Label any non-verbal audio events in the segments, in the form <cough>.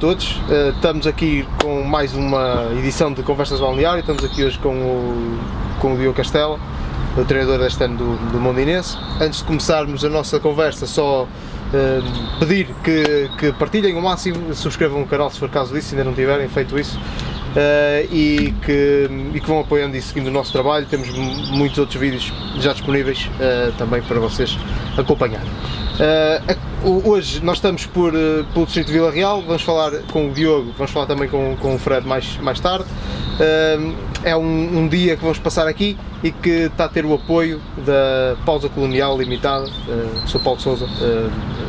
todos, uh, estamos aqui com mais uma edição de Conversas Balneário, estamos aqui hoje com o, com o Diogo Castela, o treinador deste ano do, do Mondinense. Antes de começarmos a nossa conversa, só uh, pedir que, que partilhem o máximo, subscrevam o canal se for caso disso, se ainda não tiverem feito isso, Uh, e, que, e, que, vão apoiando e seguindo o nosso trabalho. Temos muitos outros vídeos já disponíveis uh, também para vocês acompanhar. Uh, hoje nós estamos por, pelo Distrito de Vila Real, vamos falar com o Diogo, vamos falar também com, com o Fred mais, mais tarde. é um, um, dia que vamos passar aqui e que está a ter o apoio da Pausa Colonial Limitada. Uh, Sr. Paulo Souza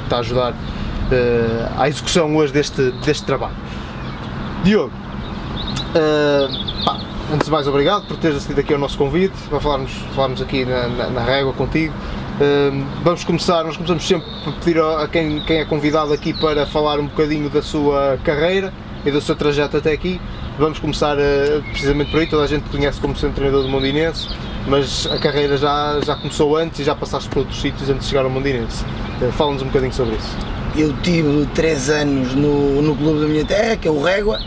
está a ajudar à execução hoje deste, deste trabalho. Diogo, Uh, pá, antes de mais, obrigado por teres assistido aqui ao nosso convite para falarmos, falarmos aqui na, na, na régua contigo. Vamos começar, nós começamos sempre por pedir a quem, quem é convidado aqui para falar um bocadinho da sua carreira e do seu trajeto até aqui. Vamos começar uh, precisamente por aí, toda a gente conhece como sendo treinador do Mondinense, mas a carreira já, já começou antes e já passaste por outros sítios antes de chegar ao Mondinense. Uh, Fala-nos um bocadinho sobre isso. Eu tive 3 anos no, no clube da minha terra, que é o Régua,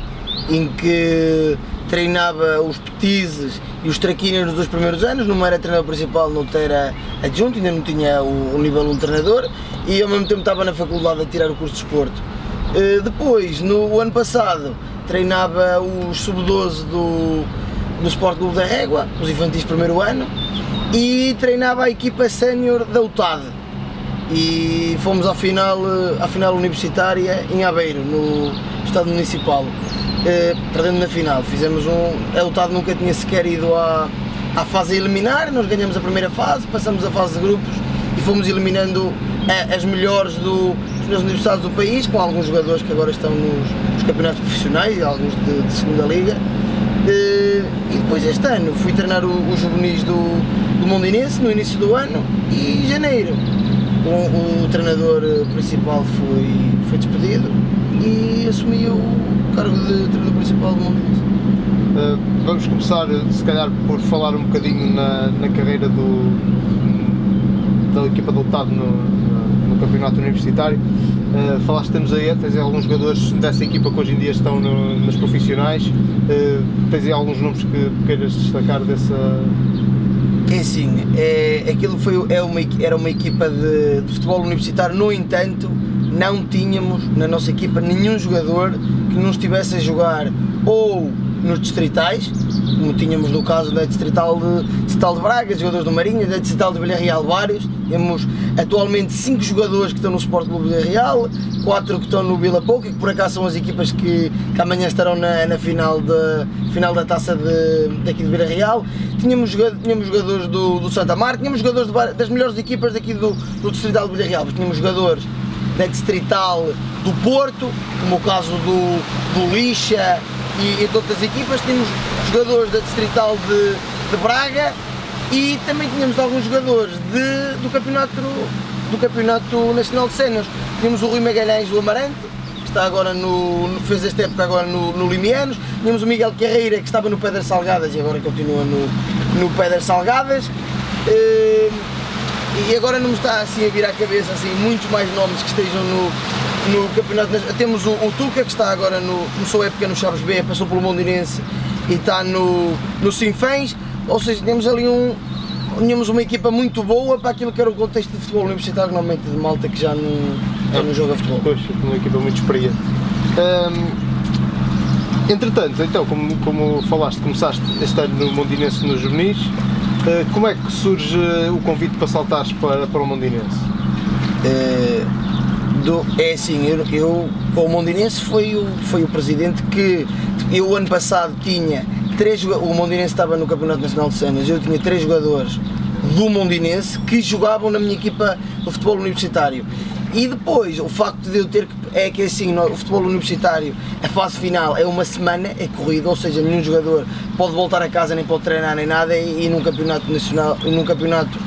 em que treinava os petizes e os traquinas nos dois primeiros anos, não era treinador principal, não era adjunto, ainda não tinha o, o nível 1 um treinador e ao mesmo tempo estava na faculdade a tirar o curso de esporte. Uh, depois, no ano passado, treinava os sub-12 do, do Sport Clube da Régua, os infantis primeiro ano, e treinava a equipa sénior da UTAD. E fomos à final, eh, à final universitária em Aveiro, no Estado Municipal eh, perdendo na final. Fizemos um. A UTAD nunca tinha sequer ido à, à fase eliminar, nós ganhamos a primeira fase, passamos a fase de grupos e fomos eliminando a, as melhores do, dos universidades do país, com alguns jogadores que agora estão nos, nos campeonatos profissionais, alguns de, de segunda liga. Eh, e depois este ano fui treinar os juvenis do, do Mondinense no início do ano e janeiro o, o treinador principal foi, foi despedido e assumi o cargo de treinador principal do Mondinense. Uh, vamos começar, se calhar, por falar um bocadinho na, na carreira do, da equipa do Lutado no, no, campeonato universitário. Uh, falaste temos aí, tens aí alguns jogadores dessa equipa que hoje em dia estão no, nas profissionais. Uh, tens aí alguns nomes que queiras destacar dessa. É assim, é, aquilo foi, é uma, era uma equipa de, de futebol universitário, no entanto, não tínhamos na nossa equipa nenhum jogador que não estivesse a jogar ou nos distritais, como tínhamos no caso da Distrital de, Distrital de Braga, jogadores do Marinho, da Distrital de Villarreal vários, temos atualmente 5 jogadores que estão no Sport Clube de Real, 4 que estão no Vila Pouca, que por acaso são as equipas que, que amanhã estarão na, na final, de, final da taça de, daqui de Vila Real. Tínhamos, tínhamos jogadores do, do Santa Marta, tínhamos jogadores de, das melhores equipas daqui do, do Distrital de Vila Real, tínhamos jogadores da Distrital do Porto, como o caso do, do Lixa e, e de outras equipas, tínhamos jogadores da Distrital de, de Braga e também tínhamos alguns jogadores de, do, campeonato, do Campeonato Nacional de Séniores. Tínhamos o Rui Magalhães do Amarante, que está agora no, fez esta época agora no, no Limianos, tínhamos o Miguel Carreira, que estava no Pedras Salgadas e agora continua no, no Pedras Salgadas. Uh, e agora não me está assim a vir à cabeça assim, muitos mais nomes que estejam no, no campeonato. Temos o, o, Tuca que está agora no. começou a época no Chaves B, passou pelo Mondinense e está no, no Sinfãs, ou seja, temos ali um. Tínhamos uma equipa muito boa para aquilo que era o contexto de futebol universitário, normalmente de malta que já não, já não joga futebol. Pois, uma equipa muito experiente. Entretanto, então, como, como falaste, começaste este ano no Mondinense nos juvenis, eh, como é que surge o convite para saltares para, para o Mondinense? É, do, é assim, eu, eu o Mondinense foi o, foi o presidente que eu ano passado tinha três o Mondinense estava no Campeonato Nacional de Cenas, eu tinha três jogadores do Mondinense que jogavam na minha equipa de futebol universitário e depois, o facto de eu ter que. É que assim, o futebol universitário, a fase final é uma semana, é corrida, ou seja, nenhum jogador pode voltar a casa, nem pode treinar, nem nada, e, e num campeonato nacional, num campeonato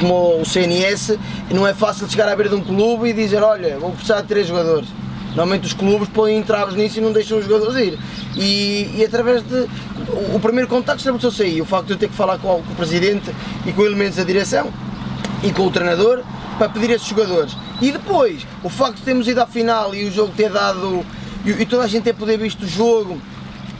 como o CNS, não é fácil chegar à beira de um clube e dizer: Olha, vou precisar de três jogadores. Normalmente os clubes põem entraves nisso e não deixam os jogadores ir. E, e através de. O, o primeiro contacto estabeleceu-se aí, o facto de eu ter que falar com, com o presidente e com elementos da direção e com o treinador para pedir esses jogadores. E depois, o facto de termos ido à final e o jogo ter dado e, e toda a gente é poder visto o jogo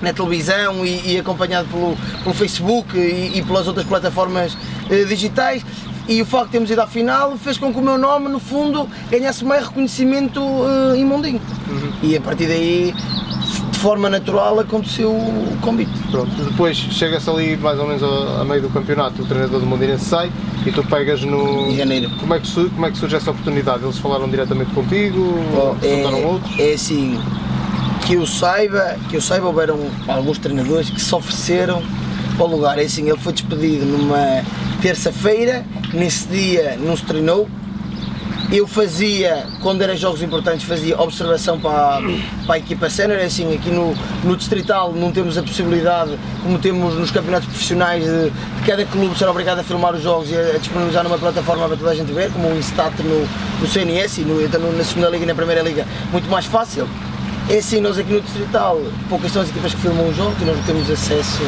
na televisão e, e acompanhado pelo, pelo Facebook e, e, pelas outras plataformas eh, digitais e o facto de termos ido à final fez com que o meu nome, no fundo, ganhasse mais reconhecimento uh, em Mondinho. Uhum. E a partir daí, forma natural, aconteceu o convite. Pronto, depois chega-se ali mais ou menos a, a, meio do campeonato, o treinador do Mondinense sai e tu pegas no. Em janeiro. Como é que, como é que surge essa oportunidade? Eles falaram diretamente contigo? Bom, é, outros? É assim, que eu saiba, que eu saiba, houveram alguns treinadores que se ofereceram para o lugar. É assim, ele foi despedido numa terça-feira, nesse dia não se treinou. Eu fazia, quando eram jogos importantes, fazia observação para, para a equipa sénior. É assim, aqui no, no Distrital não temos a possibilidade, como temos nos campeonatos profissionais, de, de cada clube ser obrigado a filmar os jogos e a, a, disponibilizar numa plataforma para toda a gente ver, como o Instat no, no CNS e no, então, na segunda Liga e na Primeira Liga, muito mais fácil. É assim, nós aqui no Distrital, poucas são as equipas que filmam os jogos e nós não temos acesso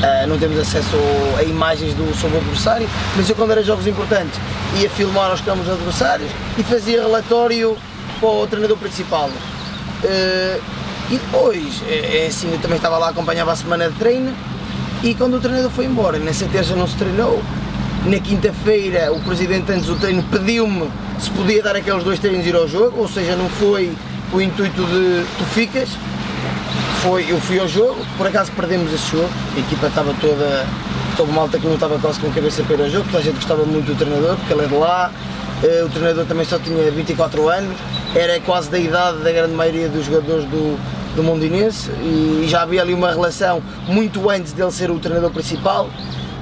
Uh, não temos acesso a imagens do sobre o adversário, mas eu quando era jogos importantes ia filmar os campos adversários e fazia relatório para o treinador principal. Uh, e depois, é, é, assim, eu também estava lá, acompanhava a semana de treino e quando o treinador foi embora, nessa terça não se treinou, na quinta-feira o presidente antes do treino pediu-me se podia dar aqueles dois treinos ir ao jogo, ou seja, não foi o intuito de tu ficas, foi, eu fui ao jogo, por acaso perdemos esse jogo, a equipa estava toda, toda malta que não estava quase com a cabeça para ir ao jogo, toda a gente gostava muito do treinador, porque ele é de lá, eh, o treinador também só tinha 24 anos, era quase da idade da grande maioria dos jogadores do, do Mondinense e já havia ali uma relação muito antes dele ser o treinador principal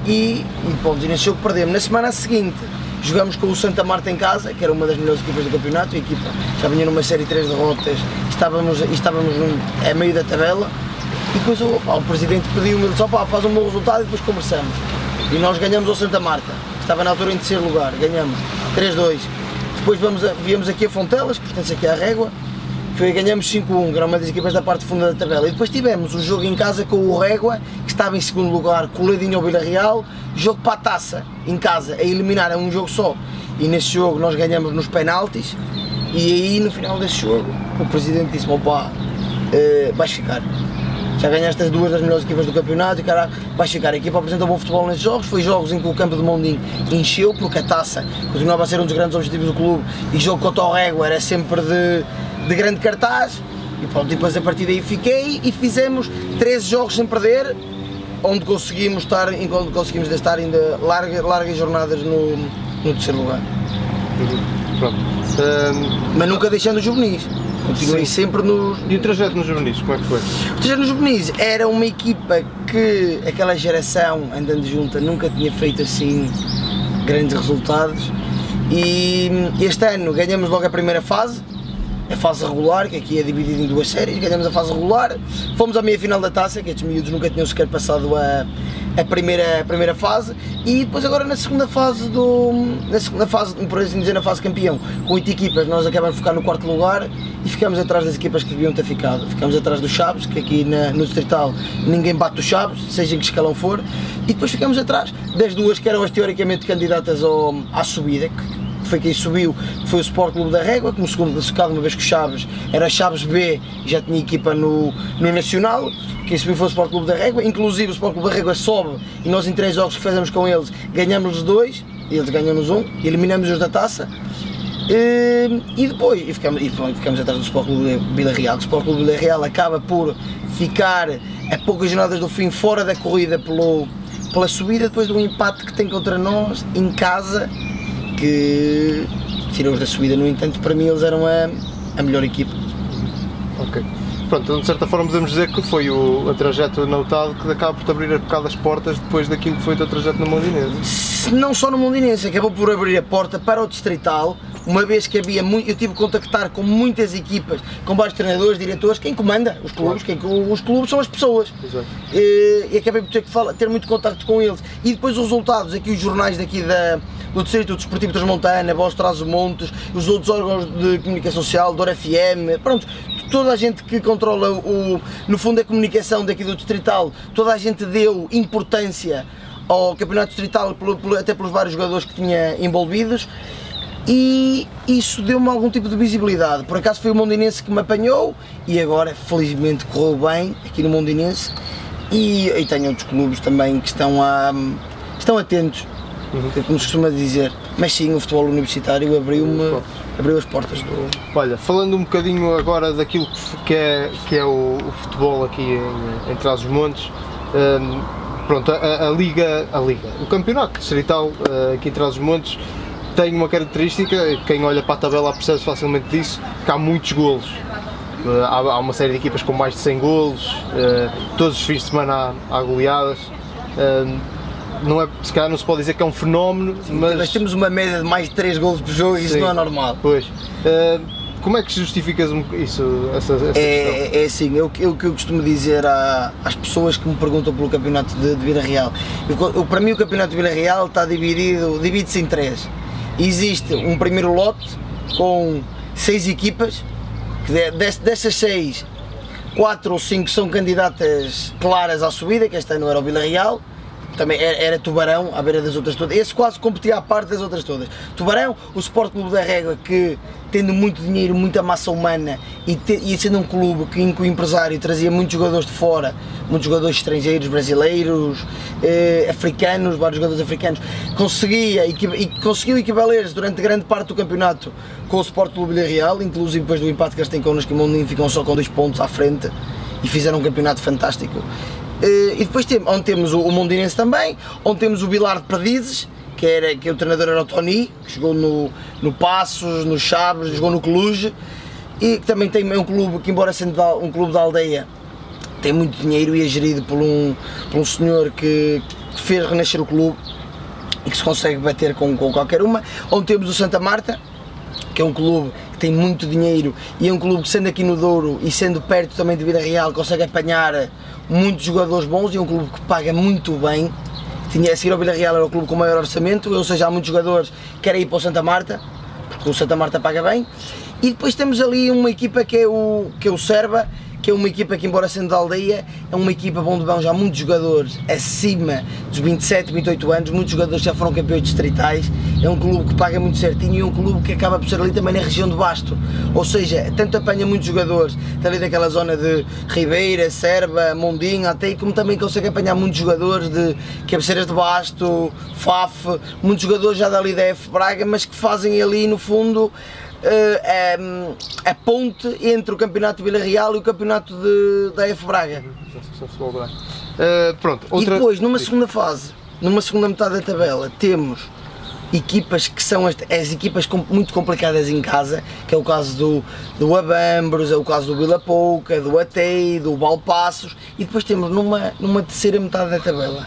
e, e pronto, nesse jogo perdemos. Na semana seguinte jogamos com o Santa Marta em casa, que era uma das melhores equipas do campeonato, a equipa já vinha numa série de 3 derrotas estávamos, estávamos a meio da tabela e depois o, o presidente pediu-me, disse, opa, faz um bom resultado e depois conversamos. E nós ganhamos ao Santa Marta, estava na altura em terceiro lugar, ganhamos 3-2. Depois vamos a, viemos aqui a Fontelas, que pertence aqui à Régua, foi, ganhamos 5-1, que era uma das equipas da parte funda da tabela. E depois tivemos um jogo em casa com o Régua, que estava em segundo lugar, coladinho ao Vila Real, jogo para a taça, em casa, a eliminar, é um jogo só. E nesse jogo nós ganhamos nos penaltis, e aí no final desse jogo o presidente disse-me, opa, uh, vais ficar. Já ganhaste as duas das melhores equipas do campeonato e cara, vais ficar. A equipa apresentou bom futebol nesses jogos, foi jogos em que o campo de Mondinho encheu, porque a taça continuava a ser um dos grandes objetivos do clube e jogo contra o Régua era sempre de, de grande cartaz. E pronto, depois a partir daí fiquei e fizemos 13 jogos sem perder, onde conseguimos estar, onde conseguimos estar ainda larga, largas jornadas no, no terceiro lugar. Uhum. Pronto. Um... Mas nunca deixando os juvenis. Continuei Sim. sempre nos. E o trajeto nos juvenis, como é que foi? O trajeto nos juvenis era uma equipa que aquela geração andando junta nunca tinha feito assim grandes resultados e este ano ganhamos logo a primeira fase, a fase regular, que aqui é dividida em duas séries, ganhamos a fase regular, fomos à meia final da taça, que estes miúdos nunca tinham sequer passado a, a, primeira, a primeira fase, e depois agora na segunda fase do. na segunda fase, por assim dizer, na fase campeão, com oito equipas, nós acabamos de ficar no quarto lugar e ficamos atrás das equipas que deviam ter ficado. Ficamos atrás dos Chaves, que aqui na, no Distrital ninguém bate os Chaves, seja em que escalão for, e depois ficamos atrás das duas que eram as teoricamente candidatas ao, à subida, que, foi quem subiu, foi o Sport Clube da Régua, como segundo classificado, uma vez que o Chaves era Chaves B e já tinha equipa no, no Nacional. Quem subiu foi o Sport Clube da Régua, inclusive o Sport Clube da Régua sobe e nós em três jogos que fizemos com eles ganhamos os dois, eles ganham-nos um, e eliminamos-os da taça. E, e depois e ficamos, e ficamos atrás do Sport Clube Vila Real. O Sport Clube Vila Real acaba por ficar a poucas jornadas do fim fora da corrida pelo, pela subida, depois do empate que tem contra nós em casa que tirou-os da subida, no entanto, para mim eles eram a, a melhor equipa. Ok. Pronto, então, de certa forma podemos dizer que foi o, o trajeto anotado que acaba por te abrir a bocado as portas depois daquilo que foi o teu trajeto no Mondinense. Não só no Mondinense, acabou por abrir a porta para o Distrital, uma vez que havia muito, eu tive que contactar com muitas equipas, com vários treinadores, diretores, quem comanda os clubes, claro. quem, os clubes são as pessoas. E, e, acabei por ter que falar, ter muito contacto com eles. E depois os resultados, aqui os jornais daqui da, do Distrito Desportivo Transmontana, Voz Traz Montes, os outros órgãos de comunicação social, Dor FM, pronto, toda a gente que controla o, no fundo a comunicação daqui do Distrital, toda a gente deu importância ao Campeonato Distrital, até pelos vários jogadores que tinha envolvidos e isso deu-me algum tipo de visibilidade. Por acaso foi o Mondinense que me apanhou e agora felizmente correu bem aqui no Mondinense e, e tenho outros clubes também que estão, a, estão atentos, uhum. como se costuma dizer, mas sim, o futebol universitário abriu-me abriu as portas do. Olha, falando um bocadinho agora daquilo que é, que é o, o futebol aqui em, em Trás-os-Montes, um, pronto, a, a, Liga, a Liga, o campeonato distrital uh, aqui em Trás-os-Montes tem uma característica, quem olha para a tabela percebe facilmente disso, que há muitos golos. Uh, há, há, uma série de equipas com mais de 100 golos, uh, todos os fins de semana há, há goleadas. Uh, não é, se calhar não se pode dizer que é um fenómeno, Sim, mas... Nós temos uma média de mais de 3 golos por jogo e isso não é normal. Pois. como é que justificas isso, essa, essa é, é assim, eu, eu, o que eu costumo dizer à, às pessoas que me perguntam pelo campeonato de, de Vila Real, eu, eu, para mim o campeonato de Vila Real está dividido, divide-se em três. Existe um primeiro lote com seis equipas, que dessas seis, quatro ou cinco são candidatas claras à subida, que este ano era o Vila Real, também era, era, Tubarão, à beira das outras todas. Esse quase competia à parte das outras todas. Tubarão, o Sport Clube da Régua, que tendo muito dinheiro, muita massa humana e, te, e sendo um clube que, que o empresário trazia muitos jogadores de fora, muitos jogadores estrangeiros, brasileiros, eh, africanos, vários jogadores africanos, conseguia e conseguiu equivaler durante grande parte do campeonato com o Sport Clube Vila Real, inclusive depois do empate que eles têm connosco, o ficam só com dois pontos à frente e fizeram um campeonato fantástico. Eh, e depois tem, onde temos o, Mondinense também, onde temos o Bilar de Perdizes, que, era, que o treinador era o Tony, que jogou no, no Passos, no Chaves, jogou no Cluj, e que também tem um clube que, embora sendo um clube da aldeia, tem muito dinheiro e é gerido por um, por um senhor que, que fez renascer o clube e que se consegue bater com, com qualquer uma. Onde temos o Santa Marta, que é um clube que tem muito dinheiro e é um clube que sendo aqui no Douro e sendo perto também de Vida Real consegue apanhar muitos jogadores bons e um clube que paga muito bem. Tinha, a seguir ao Vila Real era o clube com o maior orçamento, ou seja, há muitos jogadores que querem ir para o Santa Marta, porque o Santa Marta paga bem. E depois temos ali uma equipa que é o, que é o Serba, que é uma equipa que, embora sendo da aldeia, é uma equipa bom de bom, já muitos jogadores acima dos 27, 28 anos, muitos jogadores já foram campeões distritais, é um clube que paga muito certinho e é um clube que acaba por ser ali também na região de Basto, ou seja, tanto apanha muitos jogadores dali daquela zona de Ribeira, Serba, Mondinho, até como também consegue apanhar muitos jogadores de cabeceiras de Basto, FAF, muitos jogadores já dali da F Braga, mas que fazem ali no fundo uh, a, a, ponte entre o campeonato de Vila Real e o campeonato de, da F Braga. Uh, pronto, outra... E depois, numa segunda fase, numa segunda metade da tabela, temos equipas que são as, as equipas com, muito complicadas em casa, que é o caso do, do Abambros, é o caso do Vila Pouca, do Atei, do Balpassos, e depois temos numa, numa terceira metade da tabela,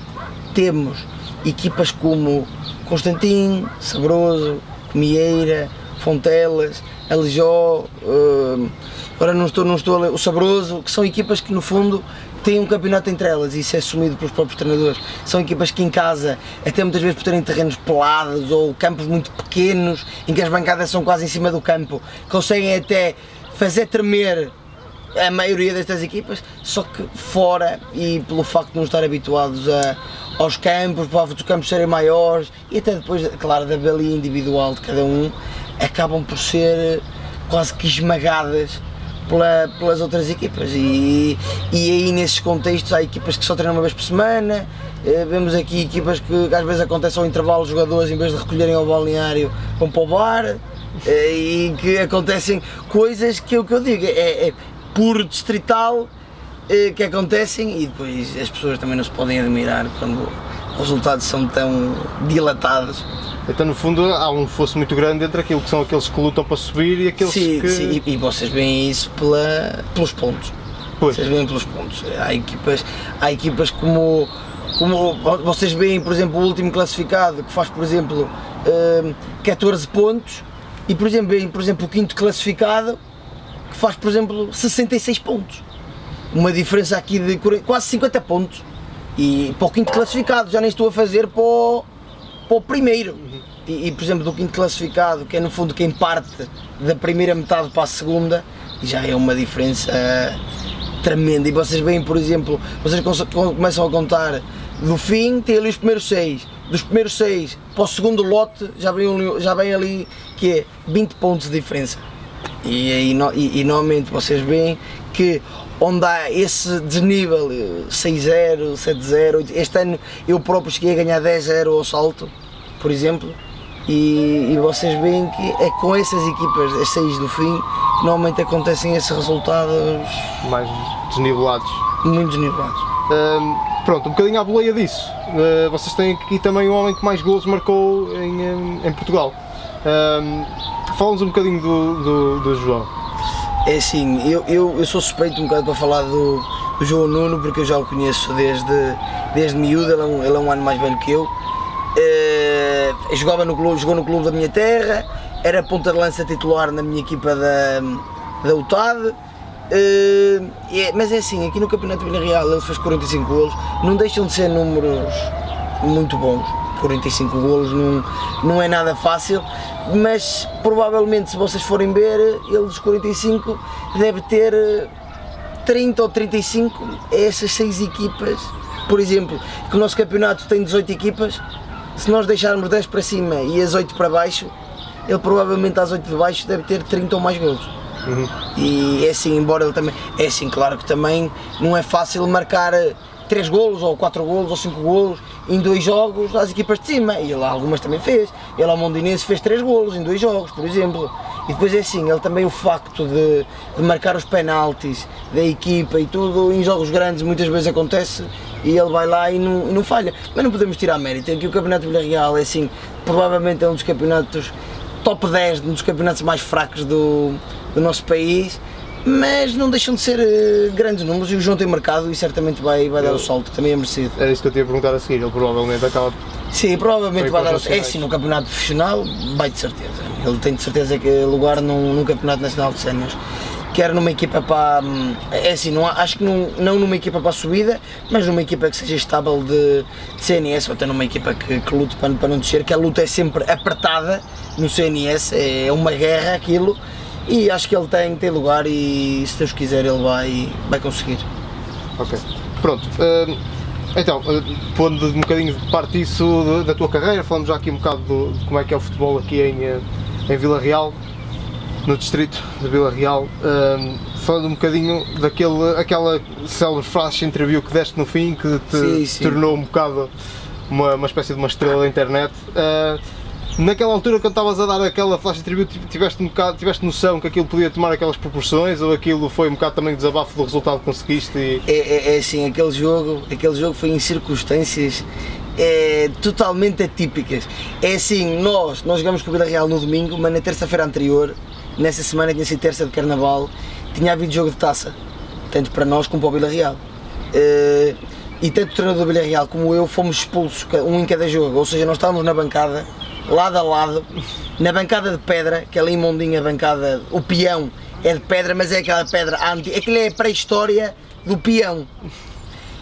temos equipas como Constantin, Sabroso, Mieira, Fontelas, Alijó, uh, agora não estou, não estou o Sabroso, que são equipas que no fundo têm um campeonato entre elas e isso é assumido pelos próprios treinadores. São equipas que em casa, até muitas vezes por terem terrenos pelados ou campos muito pequenos, em que as bancadas são quase em cima do campo, conseguem até fazer tremer a maioria destas equipas, só que fora e pelo facto de não estar habituados a, aos campos, para os campos serem maiores e até depois, claro, da balia individual de cada um, acabam por ser quase que esmagadas pela, pelas outras equipas. E, e aí nesses contextos há equipas que só treinam uma vez por semana, eh, vemos aqui equipas que às vezes acontece ao intervalo os jogadores em vez de recolherem ao balneário vão para o bar eh, e que acontecem coisas que o que eu digo é, é puro distrital eh, que acontecem e depois as pessoas também não se podem admirar quando os resultados são tão dilatados então, no fundo, há um fosso muito grande entre aquilo que são aqueles que lutam para subir e aqueles sim, que. Sim, e, e vocês veem isso pela, pelos pontos. Pois. Vocês veem pelos pontos. Há equipas, há equipas como, como vocês veem, por exemplo, o último classificado que faz, por exemplo, um, 14 pontos e, por exemplo, veem, por exemplo, o quinto classificado que faz, por exemplo, 66 pontos. Uma diferença aqui de quase 50 pontos. E para o quinto classificado, já nem estou a fazer para o, para o primeiro. E, e, por exemplo, do quinto classificado, que é no fundo quem parte da primeira metade para a segunda, já é uma diferença tremenda. E vocês veem, por exemplo, vocês começam a contar do fim, tem ali os primeiros seis, dos primeiros 6 para o segundo lote já vem, já vem ali que é 20 pontos de diferença. E, aí, e, e normalmente vocês veem que onde há esse desnível 6-0, 7-0, este ano eu próprio cheguei a ganhar 10-0 ao salto, por exemplo, e, e, vocês veem que é com essas equipas, as 6 do fim, que normalmente acontecem esses resultados mais desnivelados. Muito desnivelados. Pronto, um bocadinho à boleia disso. Uh, vocês têm aqui também o homem que mais golos marcou em, em Portugal. Um, Fala-nos um bocadinho do, do, do, João. É assim, eu, eu, eu sou suspeito um bocado para falar do, do João Nuno, porque eu já o conheço desde, desde miúdo, ele é, um, ele é um ano mais velho que eu. Uh, jogava no clube, jogou no clube da minha terra, era ponta de lança titular na minha equipa da, da UTAD. Uh, é, mas é assim, aqui no Campeonato de Real ele fez 45 golos, não deixam de ser números muito bons. 45 golos não, não é nada fácil, mas provavelmente se vocês forem ver, ele dos 45 deve ter 30 ou 35 é essas 6 equipas. Por exemplo, que o nosso campeonato tem 18 equipas, se nós deixarmos 10 para cima e as 8 para baixo, ele provavelmente às 8 de baixo deve ter 30 ou mais golos. Uhum. E é assim, embora ele também. É assim, claro que também não é fácil marcar 3 golos, ou 4 golos, ou 5 golos em dois jogos às equipas de cima. E ele algumas também fez. Ele ao Mondinense fez 3 golos em dois jogos, por exemplo. E depois é assim, ele também o facto de, de marcar os penaltis da equipa e tudo, em jogos grandes muitas vezes acontece e ele vai lá e não, e não falha. Mas não podemos tirar mérito, aqui o Campeonato de Villarreal é assim, provavelmente é um dos campeonatos top 10, um dos campeonatos mais fracos do, do nosso país mas não deixam de ser uh, grandes números e o João tem marcado e certamente vai, vai dar o salto, também é merecido. Era isso que eu tinha a perguntar a seguir, ele provavelmente acaba. Sim, provavelmente vai dar o salto. É sim, no campeonato profissional, vai de certeza. Ele tem de certeza que lugar num, num campeonato nacional de séniores. Quer numa equipa para. Hum, é assim, não, acho que não, não numa equipa para a subida, mas numa equipa que seja estável de, de CNS ou até numa equipa que, que lute para, para não descer, que a luta é sempre apertada no CNS, é uma guerra aquilo e acho que ele tem, tem lugar e se Deus quiser ele vai, vai conseguir. Ok. Pronto. Uh, então, uh, pondo um bocadinho de parte disso da tua carreira, falamos já aqui um bocado do, de como é que é o futebol aqui em, eh, em Vila Real, no distrito de Vila Real. Uh, falando um bocadinho daquele, aquela célebre frase entreview que deste no fim, que te sim, sim. tornou um bocado uma, uma espécie de uma estrela da internet. Uh, Naquela altura, quando estavas a dar aquela flash interview, tiveste, um bocado, tiveste noção que aquilo podia tomar aquelas proporções ou aquilo foi um bocado também desabafo do resultado que conseguiste? E... É, é, é assim, aquele jogo, aquele jogo foi em circunstâncias é, totalmente atípicas. É assim, nós, nós jogamos com o Vila Real no domingo, mas na terça-feira anterior, nessa semana tinha sido terça de Carnaval, tinha havido jogo de taça, tanto para nós como para o Vila Real. É, e tanto o treinador do Vila Real como eu fomos expulsos, um em cada jogo, ou seja, nós estávamos na bancada lado a lado, na bancada de pedra, que ali em Mondinho a bancada, o peão é de pedra, mas é aquela pedra anti, aquilo é a pré-história do peão.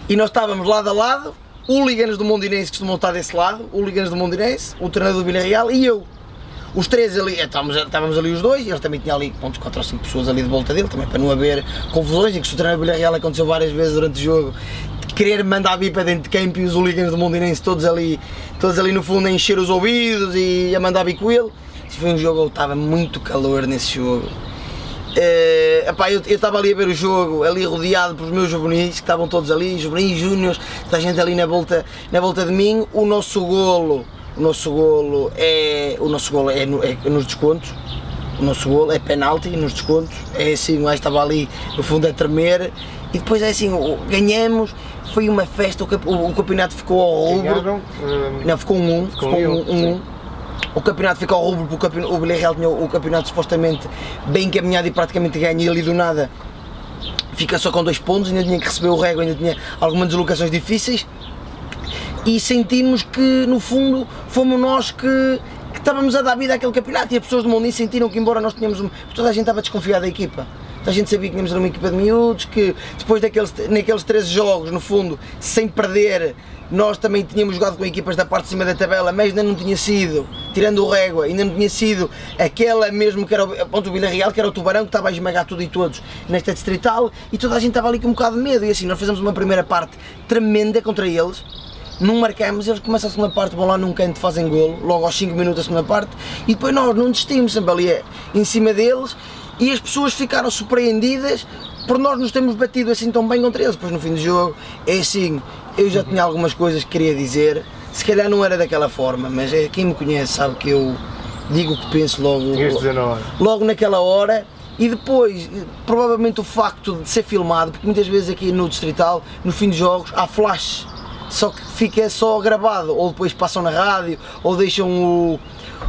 E nós estávamos lado a lado, o Liganes do Mondinense costumam estar desse lado, o Liganes do Mondinense, o treinador do Vila Real e eu. Os três ali, eh, estávamos, estávamos ali os dois, ele também tinha ali pontos 4 ou 5 pessoas ali de volta dele, também para não haver confusões, e que se o treinador Real aconteceu várias vezes durante o jogo, querer mandar vir para dentro de campo e os hooligans do Mondinense todos ali, todos ali no fundo a encher os ouvidos e a mandar vir com ele. Foi um jogo, estava muito calor nesse jogo. Uh, epá, eu estava ali a ver o jogo, ali rodeado pelos meus juvenis, que estavam todos ali, juvenis, júniores, toda a gente ali na volta, na volta de mim. O nosso golo, o nosso golo é, o nosso golo é, no, é nos descontos, o nosso golo é penalti nos descontos, é assim, o gajo estava ali no fundo a tremer e depois é assim, ganhamos foi uma festa, o, o campeonato ficou ao rubro. Não, ficou um 1. Um, ficou um, um, um. O campeonato ficou ao rubro porque o Villarreal tinha o campeonato supostamente bem encaminhado e praticamente ganho e ali do nada fica só com dois pontos, ainda tinha que receber o rego, ainda tinha algumas deslocações difíceis e sentimos que no fundo fomos nós que, que estávamos a dar vida àquele campeonato. E as pessoas do mundo sentiram que embora nós tínhamos, toda a gente estava desconfiada da equipa. A gente sabia que tínhamos uma equipa de miúdos, que depois daqueles, naqueles 13 jogos, no fundo, sem perder, nós também tínhamos jogado com equipas da parte de cima da tabela, mas ainda não tinha sido, tirando o Régua, ainda não tinha sido aquela mesmo que era o, ponto, o Vila Real, que era o Tubarão, que estava a esmagar tudo e todos nesta distrital, e toda a gente estava ali com um bocado de medo, e assim, nós fizemos uma primeira parte tremenda contra eles, não marcamos, eles começam a segunda parte, vão lá num canto, fazem golo, logo aos 5 minutos da segunda parte, e depois nós não desistimos, sempre ali é, em cima deles, e as pessoas ficaram surpreendidas por nós nos termos batido assim tão bem contra eles. Depois no fim do jogo, é assim, eu já tinha algumas coisas que queria dizer, se calhar não era daquela forma, mas é, quem me conhece sabe que eu digo o que penso logo, logo naquela hora e depois, provavelmente o facto de ser filmado, porque muitas vezes aqui no Distrital, no fim dos jogos, há flash, só que fica só gravado, ou depois passam na rádio, ou deixam o.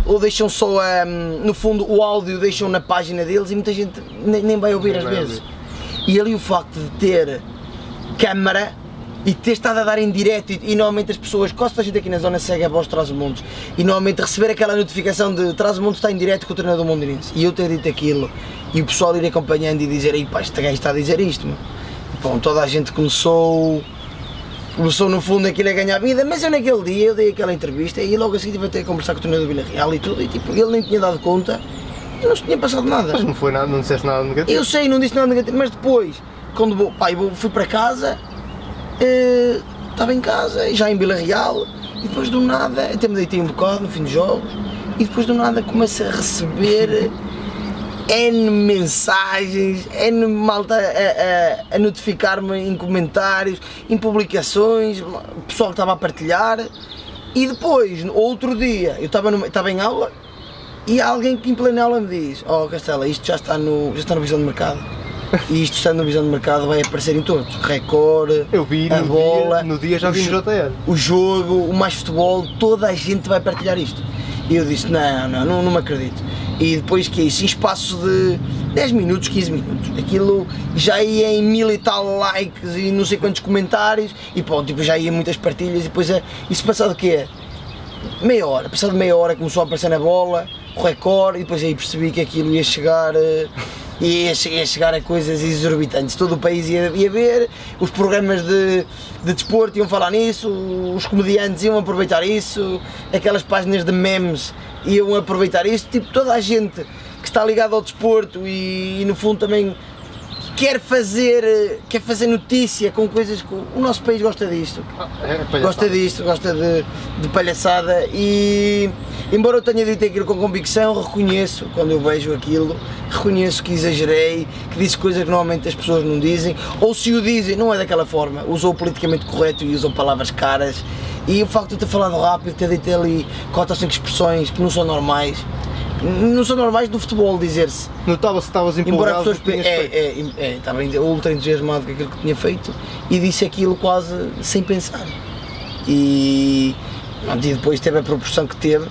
Ou deixam só, um, no fundo, o áudio deixam na página deles e muita gente nem, nem vai ouvir nem às vai vezes. Ouvir. E ali o facto de ter câmara e ter estado a dar em direto e, e, normalmente as pessoas, quase a gente aqui na zona segue a voz de Trás-os-Montes e normalmente receber aquela notificação de Trás-os-Montes está em direto com o treinador mondinense e eu ter dito aquilo e o pessoal ir acompanhando e dizer aí pá, este gajo está a dizer isto meu. E, bom, toda a gente começou começou no fundo aquilo a ganhar vida, mas eu naquele dia eu dei aquela entrevista e logo assim tive a ter a conversar com o treinador do Vila Real e tudo e tipo, ele nem tinha dado conta e não se tinha passado nada. Mas não foi nada, não disseste nada negativo? Eu sei, não disse nada negativo, mas depois, quando vou, pá, eu fui para casa uh, estava em casa, já em Vila Real, e depois do nada, até me deitei um bocado no fim dos jogos, e depois do nada começo a receber N mensagens, N malta a, a, a notificar-me em comentários, em publicações, o pessoal estava a partilhar, e depois, outro dia, eu estava, no, estava em aula, e alguém que em plena aula me diz, oh Castela, isto já está no, já está na visão de mercado e isto estando na visão de mercado vai aparecer em todos. Record, Eu vi, a no bola, dia, no dia já vi no JR. O jogo, o mais futebol, toda a gente vai partilhar isto. E eu disse, não, não, não, não me acredito. E depois que é isso, em espaço de 10 minutos, 15 minutos, aquilo já ia em mil e tal likes e não sei quantos comentários e tipo, já ia muitas partilhas e depois é, isso passado o quê? Meia hora, passado meia hora começou a aparecer na bola, o recorde e depois aí percebi que aquilo ia chegar eh, e ia, ia, chegar a coisas exorbitantes. Todo o país ia, ia ver, os programas de, de desporto iam falar nisso, os comediantes iam aproveitar isso, aquelas páginas de memes iam aproveitar isso, tipo toda a gente que está ligada ao desporto e, e no fundo também quer fazer, quer fazer notícia com coisas que o nosso país gosta disto. Ah, é gosta disto, gosta de, de palhaçada e embora eu tenha dito aquilo com convicção, reconheço quando eu vejo aquilo, reconheço que exagerei, que disse coisas que normalmente as pessoas não dizem, ou se o dizem, não é daquela forma, usou o politicamente correto e usou palavras caras. E o facto de ter falado rápido, ter dito ali 4 ou 5 expressões que não são normais, não são normais do futebol dizer-se. Notava-se que estavas empolgado Embora as pessoas é, é, é, estava ultra entusiasmado com aquilo que tinha feito e disse aquilo quase sem pensar. E, e depois teve a proporção que teve.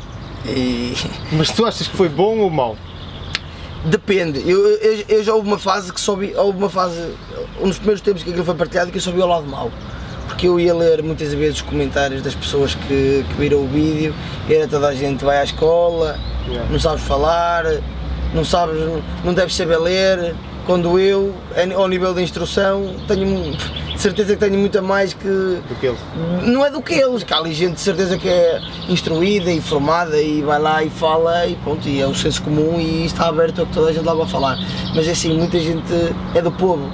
E... <laughs> Mas tu achas que foi bom ou mau? Depende, eu, eu, eu, já houve uma fase que soube, houve uma fase, um dos primeiros tempos que aquilo foi partilhado que eu vi ao lado mau porque eu ia ler muitas vezes os comentários das pessoas que, que viram o vídeo, era toda a gente vai à escola, yeah. não sabes falar, não sabes, não deves saber ler, quando eu, ao nível da instrução, tenho de certeza que tenho muito mais que. Do que eles. Não é do que eles, que há ali gente de certeza que é instruída e formada e vai lá e fala e pronto, e é o senso comum e está aberto a que toda a gente lá vai falar. Mas é assim, muita gente é do povo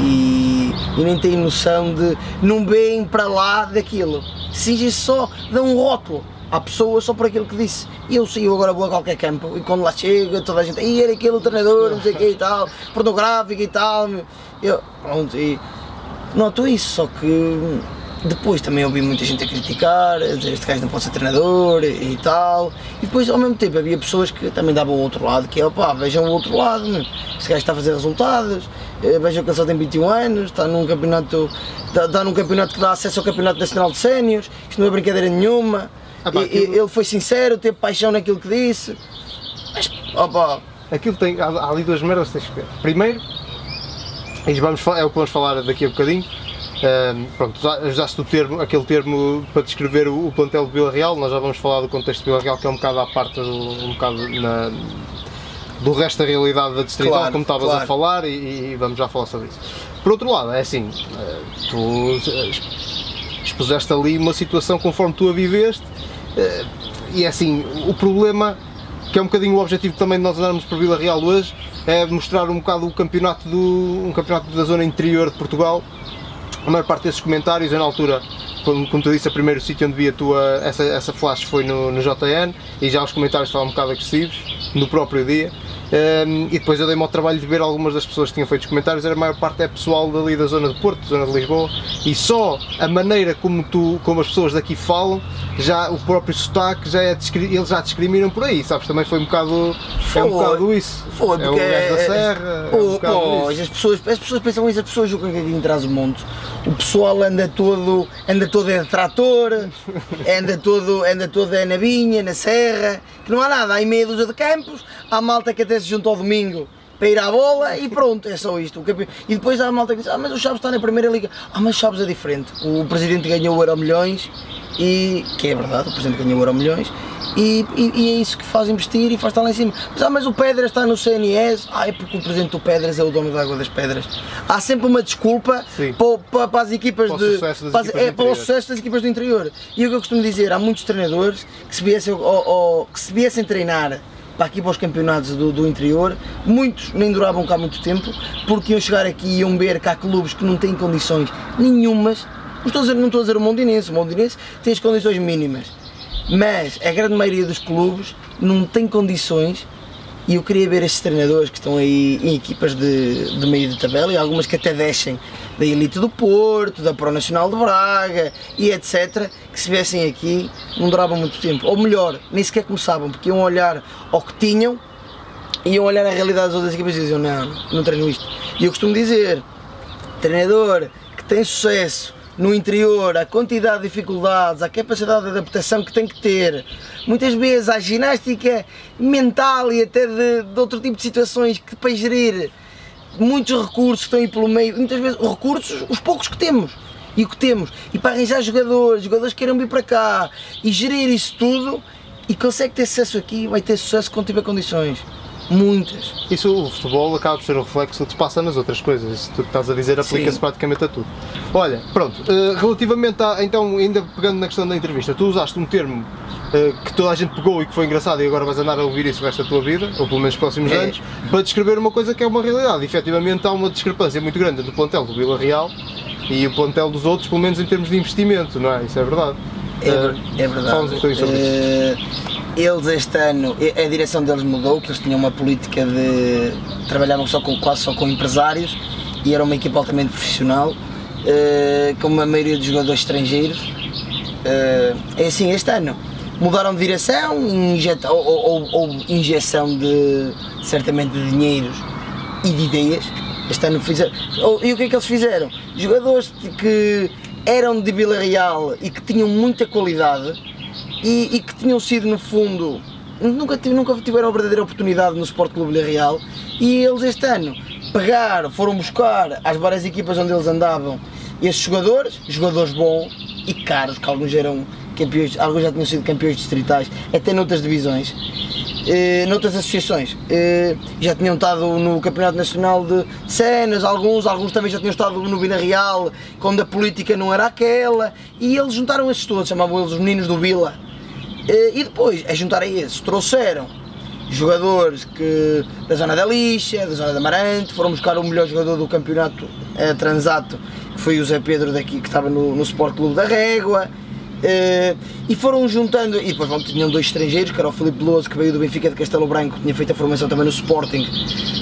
e, e nem têm noção de. não veem para lá daquilo. Se só dão um rótulo à pessoa só por aquilo que disse. E eu sei, eu agora vou a qualquer campo e quando lá chega toda a gente, e era aquele treinador, não sei o que e <laughs> tal, pornográfico e tal. Eu, pronto, e noto isso, só que depois também ouvi muita gente a criticar, a dizer este gajo não pode ser treinador e tal. E depois ao mesmo tempo havia pessoas que também davam o outro lado, que é opá, vejam o outro lado, este gajo está a fazer resultados, eh, vejam que ele só tem 21 anos, está num campeonato, está, está num campeonato que dá acesso ao campeonato nacional de séniores, isto não é brincadeira nenhuma. Ah, pá, aquilo... Ele foi sincero, teve paixão naquilo que disse. Mas opá. Aquilo tem. Há, há ali duas merdas que tens que ver. Primeiro, e vamos, é o que vamos falar daqui a bocadinho um, pronto, usaste o termo, aquele termo para descrever o, o plantel de Vila Real, nós já vamos falar do contexto de Vila Real que é um bocado à parte, do, um bocado na, do resto da realidade da distrital, claro, como estavas claro. a falar, e, e, vamos já falar sobre isso. Por outro lado, é assim, eh, tu expuseste ali uma situação conforme tu a viveste, e é assim, o problema, que é um bocadinho o objetivo também de nós andarmos para Vila Real hoje, é mostrar um bocado o campeonato, do, um campeonato da zona interior de Portugal, a maior parte desses comentários, eu na altura como tu disse, o primeiro sítio onde vi a tua, essa, essa flash foi no, no JN e já os comentários estavam um bocado agressivos no próprio dia. Um, e depois eu dei-me ao trabalho de ver algumas das pessoas que tinham feito os comentários, era a maior parte é pessoal dali da zona de Porto, zona de Lisboa, e só a maneira como, tu, como as pessoas daqui falam, já o próprio sotaque, já é, eles já discriminam por aí, sabes? Também foi um bocado, é um bocado isso. Foi, é gajo da serra. É, é um oh, as, pessoas, as pessoas pensam isso, as pessoas julgam que aqui traz o monte. O pessoal anda todo, anda todo é de trator, <laughs> anda todo, anda todo é na vinha, na serra, que não há nada, há meia dúzia de campos, há malta que até se junta ao domingo para ir à bola e pronto, é só isto. E depois há a malta que diz, ah mas o Chaves está na primeira liga, ah mas o Chaves é diferente, o presidente ganhou o Euro Milhões e, que é verdade, o presidente ganhou o Euro Milhões e, e, e, é isso que faz investir e faz estar lá em cima. Mas, ah, mas o Pedras está no CNS, ah, é porque o presidente do Pedras é o dono da Água das Pedras. Há sempre uma desculpa para, para, para, as equipas para de. Para, equipas é, para o sucesso das equipas do interior. E o que eu costumo dizer, há muitos treinadores que se viessem, ou, ou, que se viessem treinar para aqui para os campeonatos do, do, interior, muitos nem duravam cá muito tempo, porque iam chegar aqui e iam ver que há clubes que não têm condições nenhumas. Não estou a dizer, não estou a dizer o Mondinense, o Mondinense tem as condições mínimas, mas a grande maioria dos clubes não tem condições e eu queria ver estes treinadores que estão aí em equipas de, de meio de tabela e algumas que até descem da elite do Porto, da Pro Nacional de Braga e etc. que se viessem aqui não duravam muito tempo. Ou melhor, nem sequer começavam, porque iam olhar ao que tinham, iam olhar a realidade das outras equipas e diziam não, não treino isto. E eu costumo dizer, treinador que tem sucesso no interior, a quantidade de dificuldades, a capacidade de adaptação que tem que ter, muitas vezes a ginástica mental e até de, de outro tipo de situações que para gerir muitos recursos estão aí pelo meio, muitas vezes recursos, os poucos que temos e o que temos, e para arranjar jogadores, jogadores que queiram vir para cá e gerir isso tudo e consegue ter sucesso aqui, vai ter sucesso quando tiver condições. Muitas. Isso, o futebol acaba por ser um reflexo do que se passa nas outras coisas. Isso que estás a dizer aplica-se praticamente a tudo. Olha, pronto, uh, relativamente a. Então, ainda pegando na questão da entrevista, tu usaste um termo uh, que toda a gente pegou e que foi engraçado e agora vais andar a ouvir isso o resto da tua vida, ou pelo menos nos próximos é. anos, para descrever uma coisa que é uma realidade. Efetivamente, há uma discrepância muito grande entre o plantel do Vila Real e o plantel dos outros, pelo menos em termos de investimento, não é? Isso é verdade. É, uh, é verdade. Fala-nos um bocadinho sobre isso eles este ano, a direção deles mudou, que eles tinham uma política de. trabalhavam só com, quase só com empresários e era uma equipa altamente profissional, uh, com uma maioria de jogadores estrangeiros. É assim, este ano mudaram de direção injeta, ou, ou, ou, injeção de certamente de dinheiros e de ideias. Este ano fizeram. E o que é que eles fizeram? Jogadores que eram de Vila Real e que tinham muita qualidade e, e que tinham sido no fundo nunca, nunca tiveram a verdadeira oportunidade no Sport Clube Vila Real e eles este ano pegaram, foram buscar às várias equipas onde eles andavam esses jogadores, jogadores bons e caros, que alguns eram campeões, alguns já tinham sido campeões distritais, até noutras divisões, eh, noutras associações. Eh, já tinham estado no Campeonato Nacional de Cenas, alguns, alguns também já tinham estado no Vila Real, quando a política não era aquela, e eles juntaram esses todos, chamavam eles os meninos do Vila eh, e depois, a juntar a esses, trouxeram jogadores que, da zona da Lixa, da zona da Marante, foram buscar o melhor jogador do campeonato eh, transato, que foi o Zé Pedro daqui, que estava no, no Sport Clube da Régua, Uh, e foram juntando, e depois bom, tinham dois estrangeiros, que era o Filipe Veloso, que veio do Benfica de Castelo Branco, tinha feito a formação também no Sporting,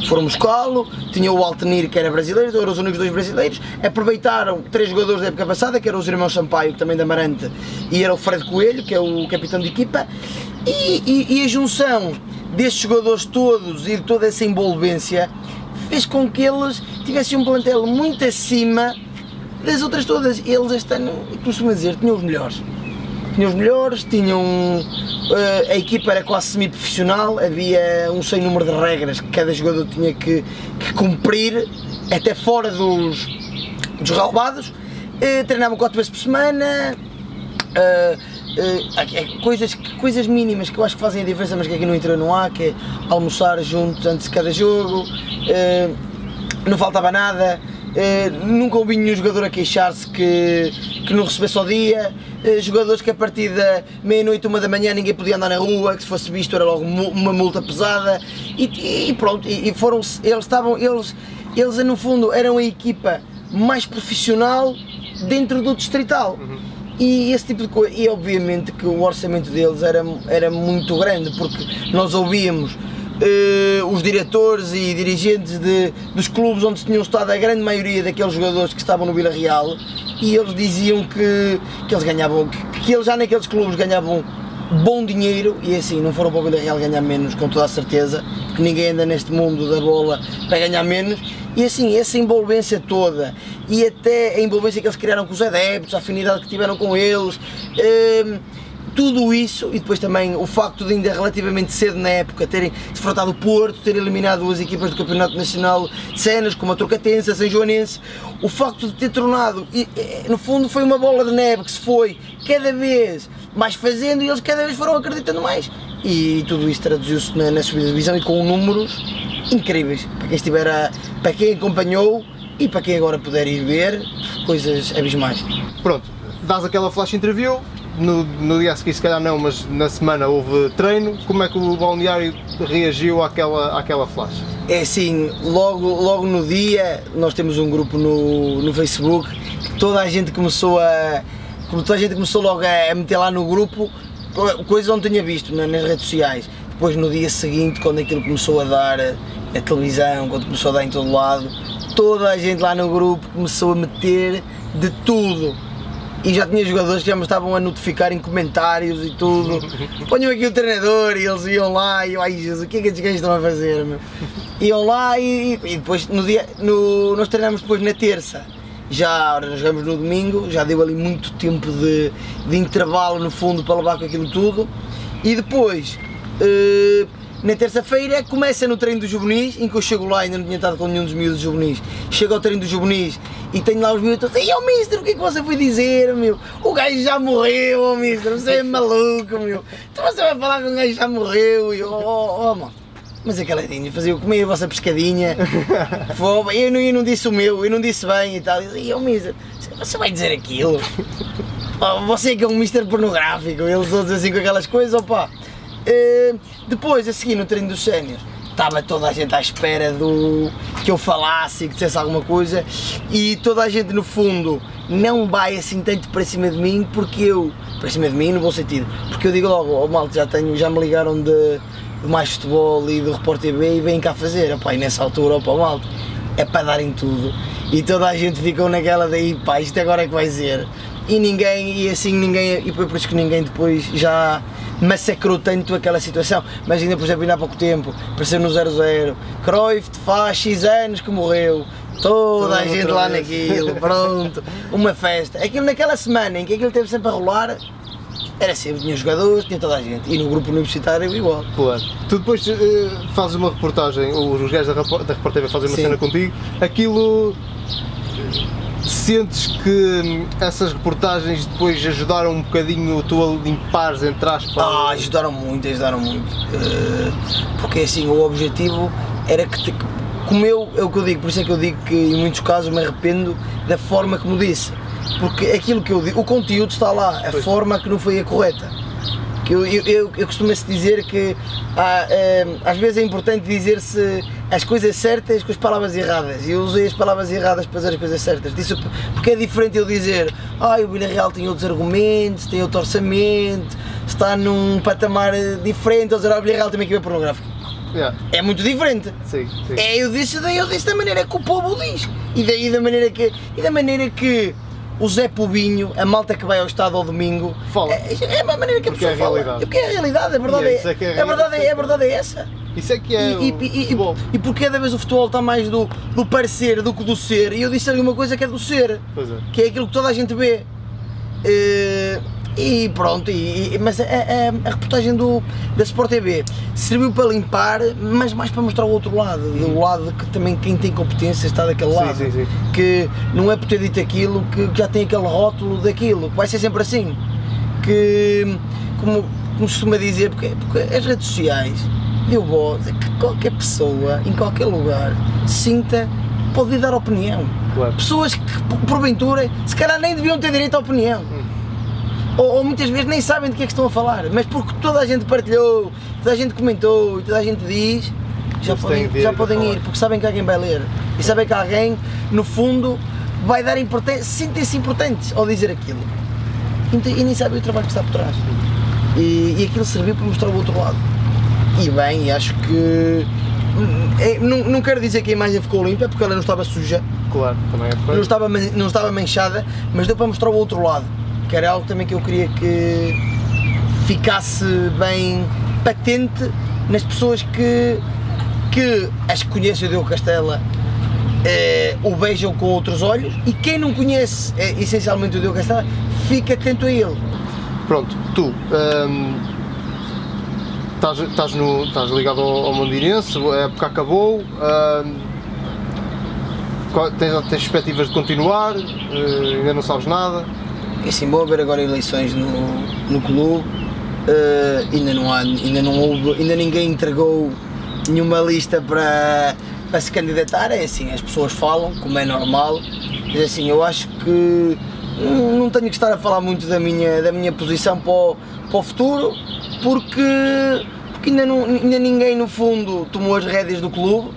foram buscá-lo, tinha o Altenir, que era brasileiro, então eram os únicos dois brasileiros, aproveitaram três jogadores da época passada, que eram os irmãos Sampaio, também da Marante, e era o Fred Coelho, que é o capitão de equipa, e, e, e a junção destes jogadores todos e de toda essa envolvência fez com que eles tivessem um plantel muito acima das outras todas, eles este ano, costumo dizer, tinham os melhores. Tinham os melhores, tinham. Uh, a equipa era quase semi-profissional, havia um sem número de regras que cada jogador tinha que, que cumprir, até fora dos, dos relevados. Uh, treinavam quatro vezes por semana. Uh, Uh, coisas, coisas mínimas que eu acho que fazem a diferença, mas que aqui no interior não há, que é almoçar juntos antes de cada jogo, uh, não faltava nada, nunca ouvi nenhum jogador a queixar-se que, que não recebesse ao dia. Uh, jogadores que a partir da meia-noite, uma da manhã, ninguém podia andar na rua, que se fosse visto era logo uma multa pesada. E, e pronto, e, foram eles estavam, eles, eles no fundo eram a equipa mais profissional dentro do distrital. Uhum. E esse tipo de coisa, e obviamente que o orçamento deles era, era muito grande, porque nós ouvíamos uh, os diretores e dirigentes de, dos clubes onde tinham estado a grande maioria daqueles jogadores que estavam no Vila Real e eles diziam que, que eles ganhavam, que, que eles já naqueles clubes ganhavam bom dinheiro e assim não foram para o Vila Real ganhar menos com toda a certeza que ninguém anda neste mundo da bola para ganhar menos e assim essa envolvência toda e até a envolvência que eles criaram com os adeptos a afinidade que tiveram com eles hum, tudo isso e depois também o facto de ainda relativamente cedo na época terem defrontado o Porto, ter eliminado as equipas do Campeonato Nacional de Cenas, como a Trocatense, a São Joanense, o facto de ter tornado, e, no fundo foi uma bola de neve que se foi cada vez mais fazendo e eles cada vez foram acreditando mais. E tudo isso traduziu-se na, na subida de divisão e com números incríveis para quem estiver a, para quem acompanhou e para quem agora puder ir ver, coisas abismais. Pronto, dás aquela flash interview, no, no dia a seguir se calhar não, mas na semana houve treino, como é que o balneário reagiu àquela, àquela flash? É assim, logo, logo no dia nós temos um grupo no, no Facebook, toda a gente começou a. Toda a gente começou logo a, meter lá no grupo coisas onde tinha visto nas redes sociais. Depois no dia seguinte, quando aquilo começou a dar a televisão, quando começou a dar em todo lado, toda a gente lá no grupo começou a meter de tudo e já tinha jogadores que já me estavam a notificar em comentários e tudo. <laughs> Ponham aqui o treinador e eles iam lá e eu, ai Jesus, o que é que estes gajos estão a fazer? Meu? Iam lá e, e depois no dia, no, nós treinamos depois na terça. Já, ora, nós jogamos no domingo, já deu ali muito tempo de, de intervalo no fundo para levar com aquilo tudo. E depois, uh, na terça-feira começa no treino dos juvenis, em que eu chego lá ainda não tinha estado com nenhum dos miúdos juvenis. Chego ao treino dos juvenis e tenho lá os miúdos todos, e ó oh, mister, o que é que você foi dizer, meu? O gajo já morreu, oh, mister, você é maluco, meu. Então você vai falar que o gajo já morreu e oh, oh, oh mano. Mas aquela dinha, fazia, eu comia a vossa pescadinha, <laughs> foi, eu, não, eu não disse o meu, eu não disse bem e tal. E ó oh, mister, você vai dizer aquilo? Oh, você que é um mister pornográfico, eles todos assim com aquelas coisas, opá. Uh, depois, a seguir, no treino dos séniores, estava toda a gente à espera do que eu falasse e que dissesse alguma coisa e toda a gente no fundo não vai assim tanto para cima de mim porque eu para cima de mim no bom sentido porque eu digo logo oh, malta já tenho já me ligaram de, de mais futebol e do Repórter TV e vêm cá fazer. Opa, e nessa altura opa, malta é para darem tudo. E toda a gente ficou naquela daí pá isto agora é que vai ser. E ninguém e assim ninguém e foi por isso que ninguém depois já massacrou tanto aquela situação. Mas ainda, por exemplo, ainda há pouco tempo, apareceu no 0-0, Cruyff faz X anos que morreu, toda a gente lá naquilo, pronto, uma festa. Aquilo naquela semana em que aquilo teve sempre a rolar, era sempre, tinha jogadores, tinha toda a gente. E no grupo universitário igual. Claro. Tu depois uh, fazes uma reportagem, os gajos da, da Repórter fazem uma Sim. cena contigo, aquilo Sentes que essas reportagens depois ajudaram um bocadinho tu a limpares, entre aspas? Ah, ajudaram muito, ajudaram muito. Eh, porque assim, o objetivo era que, te, como eu, é o que eu digo, por isso é que eu digo que em muitos casos me arrependo da forma como disse. Porque aquilo que eu digo, o conteúdo está lá, a pois. forma que não foi a correta. Eu, eu, eu, eu costumo-se dizer que há, é, às vezes é importante dizer-se as coisas certas com as palavras erradas. E eu usei as palavras erradas para dizer as coisas certas. Disso, porque é diferente eu dizer ah, o Villarreal tem outros argumentos, tem outro orçamento, está num patamar diferente, ou dizer ah, o Villarreal tem uma equipa pornográfica. Yeah. É muito diferente. Sim, sim. É, eu disse, eu disse da maneira que o povo diz. E, da, e da maneira que. E da maneira que o Zé Pubinho, a malta que vai ao estado ao domingo, fala. É, é a maneira que a pessoa é a fala. Realidade. Porque é a realidade, a verdade é, é, é, a, a, verdade é, a verdade é essa. Isso é que é e, o e, futebol. E, e porque cada vez o futebol está mais do, do parecer do que do ser, e eu disse ali uma coisa que é do ser, é. que é aquilo que toda a gente vê. Uh, e pronto, e, mas a, a, a, reportagem do, da Sport TV serviu para limpar, mas mais para mostrar o outro lado, do lado que também quem tem competência está daquele lado. Sim, sim, sim. Que não é por ter dito aquilo que já tem aquele rótulo daquilo, que vai ser sempre assim. Que, como, como costuma dizer, porque, porque as redes sociais deu voz a que qualquer pessoa, em qualquer lugar, sinta pode dar opinião. Claro. Pessoas que, porventura, se calhar nem deviam ter direito à opinião. Hum ou, ou, muitas vezes nem sabem do que é que estão a falar, mas porque toda a gente partilhou, toda a gente comentou e toda a gente diz, já podem, já podem ir, porque sabem que alguém vai ler e sabem que alguém, no fundo, vai dar importância, sentem-se importantes ao dizer aquilo. e, nem sabem o trabalho que está por trás. E, e aquilo serviu para mostrar o outro lado. E bem, acho que. É, não, não quero dizer que a imagem ficou limpa porque ela não estava suja. Claro, também é não estava, não estava manchada, mas deu para mostrar o outro lado, que era algo também que eu queria que ficasse bem patente nas pessoas que, que as que conhecem o Diogo Castela eh, o beijam com outros olhos e quem não conhece eh, essencialmente o Diogo Castela fica atento a ele. Pronto, tu hum, estás, ligado ao, ao Mondinense, a época acabou, hum, tens, tens de continuar, uh, ainda não sabes nada? É assim, vou haver agora eleições no, no clube, uh, ainda não há, ainda não houve, ainda ninguém entregou nenhuma lista para, para se candidatar, é assim, as pessoas falam, como é normal, mas assim, eu acho que não tenho que estar a falar muito da minha, da minha posição para o, para o futuro, porque, porque ainda, não, ainda ninguém no fundo tomou as rédeas do clube,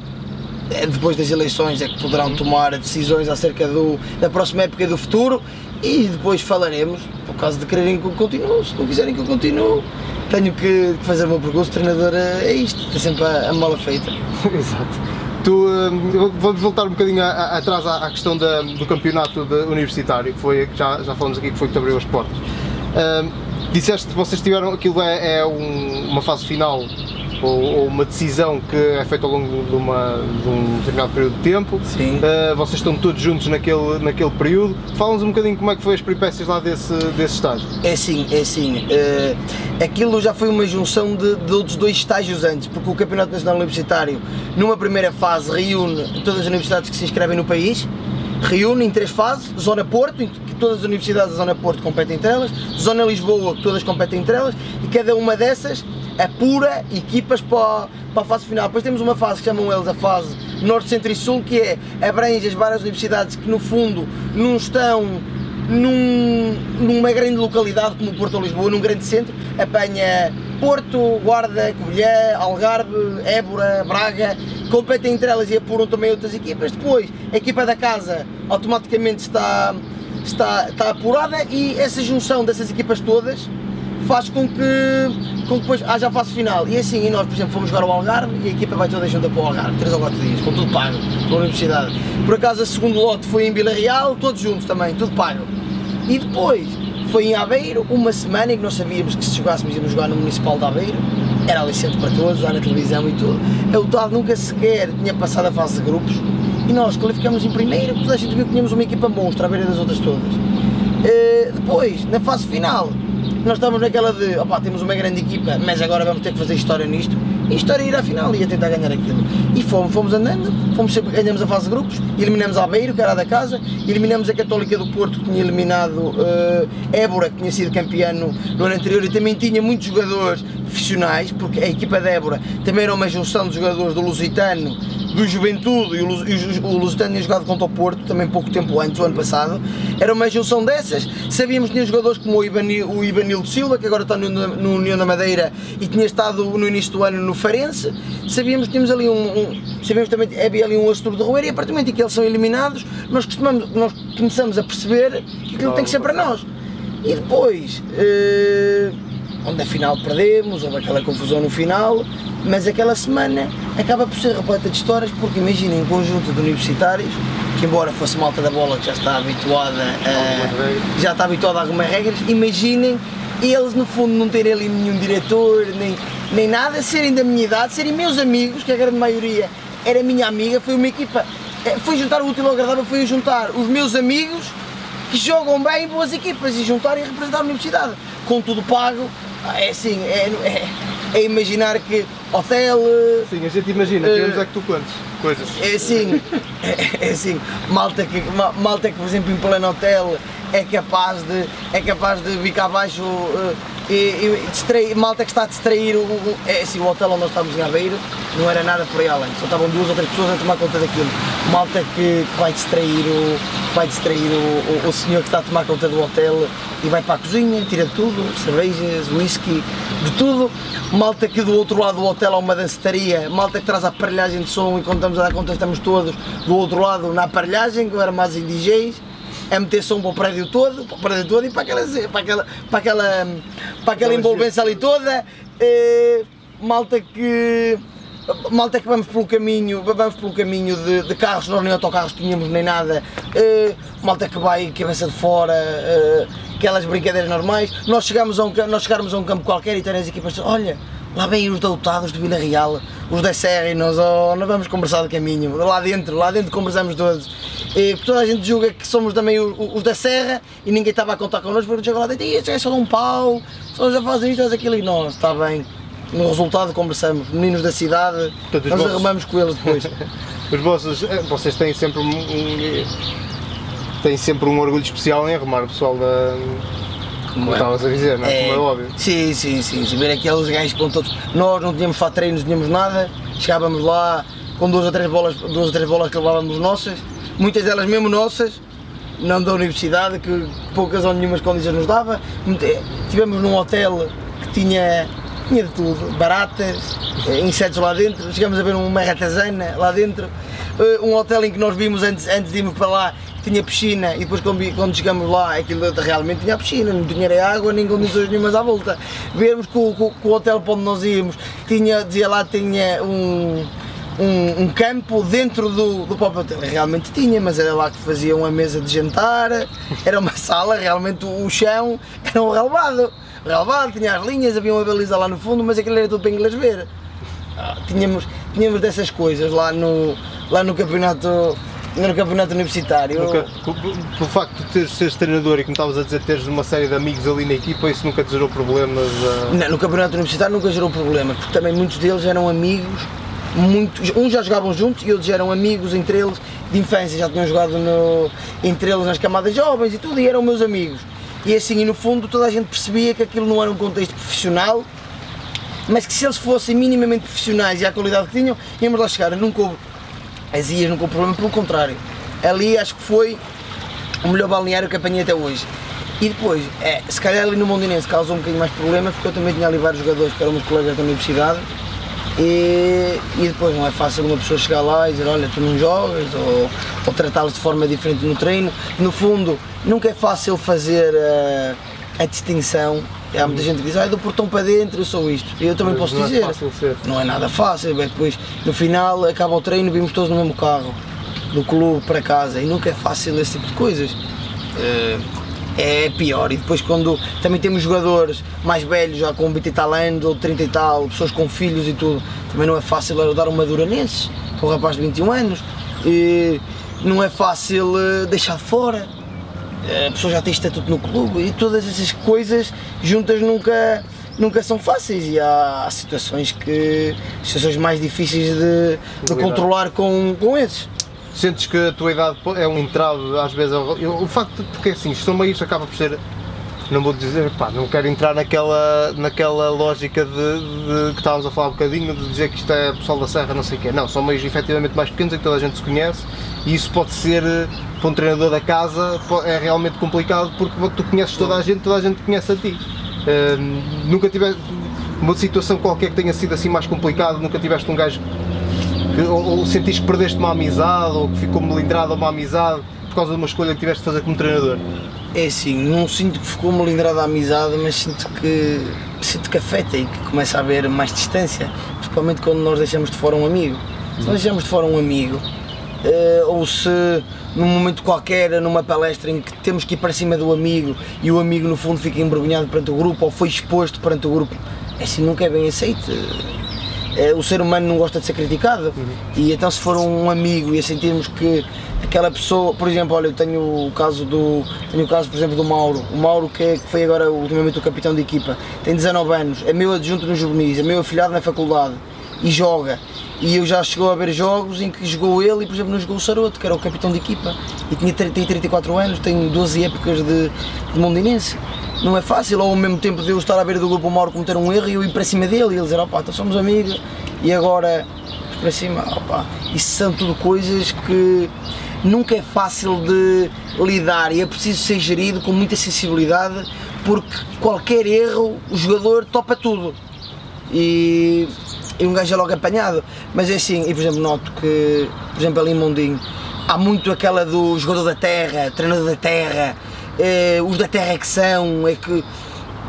é depois das eleições é que poderão tomar decisões acerca do, da próxima época e do futuro e depois falaremos, por causa de quererem que eu continue, se não quiserem que eu continue, tenho que fazer o meu percurso, treinador é isto, é sempre a, a mala feita. <laughs> Exato. Tu, hum, vamos voltar um bocadinho atrás à, à questão da, do campeonato de, universitário, que foi, já, já falamos aqui que foi que te abriu as portas. Um, disseste que vocês tiveram, aquilo é, é um, uma fase final ou, ou, uma decisão que é feita ao longo de, uma, de um determinado período de tempo. Sim. Uh, vocês estão todos juntos naquele, naquele período. Fala-nos um bocadinho como é que foi as peripécias lá desse, desse estágio. É sim, é sim. Uh, aquilo já foi uma junção de, de outros dois estágios antes, porque o Campeonato Nacional Universitário, numa primeira fase, reúne todas as universidades que se inscrevem no país reúne em três fases, Zona Porto, que todas as universidades da Zona Porto competem entre elas, Zona Lisboa, que todas competem entre elas, e cada uma dessas apura equipas para, para a fase final. Depois temos uma fase que chamam eles a fase Norte, Centro e Sul, que é abrange as várias universidades que no fundo não estão num, numa grande localidade como Porto ou Lisboa, num grande centro, apanha Porto, Guarda, Covilhã, Algarve, Évora, Braga, competem entre elas e apuram também outras equipas. Depois, a equipa da casa automaticamente está, está, está apurada e essa junção dessas equipas todas faz com que, com que depois haja fase final. E assim, e nós, por exemplo, fomos jogar ao Algarve e a equipa vai toda junta para o Algarve, 3 ou 4 dias, com tudo pago, pela Universidade. Por acaso, a segundo lote foi em Vila Real, todos juntos também, tudo pago. E depois foi em Aveiro, uma semana em que nós sabíamos que se jogássemos íamos jogar no Municipal de Aveiro, era aliciente para todos, lá na televisão e tudo. A UTAD nunca sequer tinha passado a fase de grupos e nós qualificamos em primeiro, toda a gente viu que tínhamos uma equipa monstra à beira das outras todas. Uh, depois, na fase final, nós estávamos naquela de, opá, temos uma grande equipa, mas agora vamos ter que fazer história nisto, e história ir à final e a tentar ganhar aquilo. E fomos, fomos andando, fomos sempre, ganhamos a fase de grupos, eliminamos a Beiro, que era da casa, eliminamos a Católica do Porto, que tinha eliminado uh, Évora, que tinha sido campeã no, no ano anterior, e também tinha muitos jogadores profissionais, porque a equipa de Évora também era uma junção de jogadores do Lusitano, do Juventude e o, Lusitano tinha jogado contra o Porto também pouco tempo antes, o ano passado. Era uma junção dessas. Sabíamos que tinha jogadores como o, Ibanil, o Silva, que agora está no, no, União da Madeira e tinha estado no início do ano no Farense. Sabíamos que tínhamos ali um, um sabíamos também que havia ali um Astro de Roeiro e a partir do momento em que eles são eliminados, nós, costumamos, nós começamos a perceber que aquilo tem que ser para nós. E depois, eh, onde afinal perdemos, houve aquela confusão no final, mas aquela semana acaba por ser repleta de histórias, porque imaginem um conjunto de universitários, que embora fosse malta da bola que já está habituada a, já está habituada a algumas regras, imaginem eles no fundo não terem ali nenhum diretor, nem, nem nada, serem da minha idade, serem meus amigos, que a grande maioria era minha amiga, foi uma equipa, eh, foi juntar o útil ao agradável, foi juntar os meus amigos que jogam bem boas equipas e juntar e representar a universidade, com tudo pago, é assim, é, é, é imaginar que hotel. Sim, a gente imagina, uh, queremos é que tu contes coisas. É assim, é, é, assim, malta que, malta que, por exemplo, em pleno hotel é capaz de, é capaz de cá abaixo uh, e, e distrair, malta que está a distrair o, o, é assim, o hotel onde nós estávamos em Aveiro não era nada por aí além, só estavam duas ou três pessoas a tomar conta daquilo. Malta que, que vai distrair, o, vai distrair o, o, o, senhor que está a tomar conta do hotel e vai para a cozinha, tira tudo, cervejas, whisky, de tudo. Malta que do outro lado do hotel há uma dancetaria, malta que traz a aparelhagem de som e quando estamos a dar conta estamos todos do outro lado na aparelhagem, que era mais em DJs a meter som para o prédio todo, para o prédio todo e para aquela, para aquela, para aquela, para aquela envolvência ali toda. Eh, malta que malta que vamos pelo caminho, vamos pelo caminho de, de carros, nós nem autocarros tínhamos nem nada, uh, malta que vai cabeça de fora, uh, aquelas brincadeiras normais, nós chegamos a um, nós chegarmos a um campo qualquer e terem as equipas, olha, lá vêm os doutados de Vila Real, os da Serra e nós, oh, nós vamos conversar de caminho, lá dentro, lá dentro conversamos todos. E toda a gente julga que somos também os, os da Serra e ninguém estava a contar connosco, porque chega lá e este é só um pau, só já fazem isto, fazem aquilo e nós, está bem no resultado conversamos, meninos da cidade, Portanto, nós vossos... arrumamos com eles depois. <laughs> os vossos, eh, vocês têm sempre um, têm sempre um orgulho especial em arrumar o pessoal da. Como é. estavas a dizer, não é? é? Como é óbvio. Sim, sim, sim, sim. Ver aqueles gajos com todos. Nós não tínhamos fato não tínhamos nada, chegávamos lá com duas ou três bolas, duas ou três bolas que levávamos nossas, muitas delas mesmo nossas, não da universidade, que poucas ou nenhumas condições nos dava. Tivemos num hotel que tinha tinha de tudo, baratas, eh, insetos lá dentro, chegamos a ver uma ratazana lá dentro, eh, um hotel em que nós vimos antes, antes de irmos para lá, tinha piscina e depois quando, quando chegamos lá aquilo realmente tinha piscina, não tinha água nem condições nenhumas à volta. Vemos que o, que o hotel para onde nós íamos tinha, dizia lá tinha um, um, um, campo dentro do, do próprio hotel. Realmente tinha, mas era lá que faziam a mesa de jantar, era uma <laughs> sala, realmente o chão era um relevado relevado, tinha as linhas, havia uma baliza lá no fundo, mas aquilo era tudo para inglês ver. Ah, tínhamos, tínhamos dessas coisas lá no, lá no campeonato no campeonato universitário. Nunca, pelo facto de teres, seres treinador e como estavas a dizer, teres uma série de amigos ali na equipa, isso nunca te gerou problemas? A... Não, no campeonato universitário nunca gerou problemas, porque também muitos deles eram amigos, muitos, uns já jogavam juntos e outros eram amigos entre eles de infância, já tinham jogado no, entre eles nas camadas jovens e tudo, e eram meus amigos. E assim, e no fundo toda a gente percebia que aquilo não era um contexto profissional, mas que se eles fossem minimamente profissionais e à qualidade que tinham, íamos lá chegar. Nunca houve azias, nunca houve problema, pelo contrário. Ali acho que foi o melhor balneário que apanhei até hoje. E depois, é, se calhar ali no Mondinense causou um bocadinho mais problemas, porque eu também tinha ali vários jogadores que eram meus colegas da universidade, e, e, depois não é fácil uma pessoa chegar lá e dizer olha tu não jogas ou, ou tratá-los de forma diferente no treino. No fundo nunca é fácil fazer a, a distinção. Há muita gente que diz, ah, do portão para dentro eu sou isto. E eu também Mas posso não é dizer, é não é nada fácil. Bem, depois no final acaba o treino, vimos todos no mesmo carro, do clube para casa e nunca é fácil esse tipo de coisas. Uh, é pior. E depois quando também temos jogadores mais velhos, já com 20 e tal anos ou 30 e tal, pessoas com filhos e tudo, também não é fácil dar uma dura nesses, para um rapaz de 21 anos. E não é fácil eh, deixar de fora. A pessoa já tem estatuto no clube e todas essas coisas juntas nunca, nunca são fáceis e há, situações que situações mais difíceis de, de controlar com, com esses. Sentes que a tua idade é um entrave, às vezes, o facto de, porque assim, isto também isto acaba por ser, não vou dizer, pá, não quero entrar naquela, naquela lógica de, de, que estávamos a falar um bocadinho, de dizer que isto é pessoal da Serra, não sei o quê, não, são meios efetivamente mais pequenos em que toda a gente se conhece e isso pode ser, para um treinador da casa, é realmente complicado porque tu conheces toda a gente, toda a gente conhece a ti. Uh, nunca tiveste uma situação qualquer que tenha sido assim mais complicada, nunca tiveste um gajo que, ou, ou sentiste que perdeste uma amizade ou que ficou melindrada uma amizade por causa de uma escolha que tiveste de fazer como treinador? É assim, não sinto que ficou melindrada a amizade, mas sinto que, sinto que afeta e que começa a haver mais distância, principalmente quando nós deixamos de fora um amigo. Se nós deixamos de fora um amigo, uh, ou se num momento qualquer, numa palestra em que temos que ir para cima do amigo e o amigo no fundo fica envergonhado perante o grupo ou foi exposto perante o grupo, é assim nunca é bem aceito o ser humano não gosta de ser criticado. Uhum. e então se for um amigo e sentirmos que aquela pessoa, por exemplo, olha, eu tenho o caso do, tenho o caso por exemplo do Mauro, o Mauro que, é, que foi agora ultimamente o capitão de equipa, tem 19 anos, é meu adjunto nos juvenis, é meu afilhado na faculdade e joga. E eu já chegou a ver jogos em que jogou ele e por exemplo não jogou o Saroto, que era o capitão de equipa. E tinha 30, 34 anos, tem 12 épocas de, de mondinense não é fácil, ou ao mesmo tempo de eu estar à beira do grupo Mauro cometer um erro e eu ir para cima dele e ele dizer, opá, então somos amigos. E agora para cima, opá, isso são tudo coisas que nunca é fácil de lidar e é preciso ser gerido com muita sensibilidade porque qualquer erro o jogador topa tudo. E, e um gajo é logo apanhado, mas é assim, e por exemplo noto que, por exemplo ali em Mondinho, há muito aquela do jogador da terra, treinador da terra, eh, os da terra é que são, é que.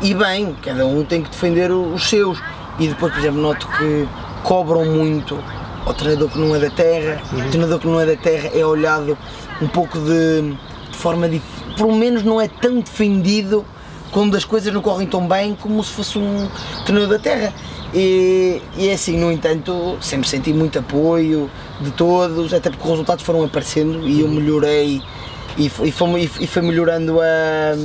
E bem, cada um tem que defender os seus. E depois, por exemplo, noto que cobram muito ao treinador que não é da terra, o treinador que não é da terra é olhado um pouco de, de forma diferente, pelo menos não é tão defendido quando as coisas não correm tão bem como se fosse um treinador da terra. E, e é assim, no entanto, sempre senti muito apoio de todos, até porque os resultados foram aparecendo e eu melhorei e foi, e foi, e foi melhorando a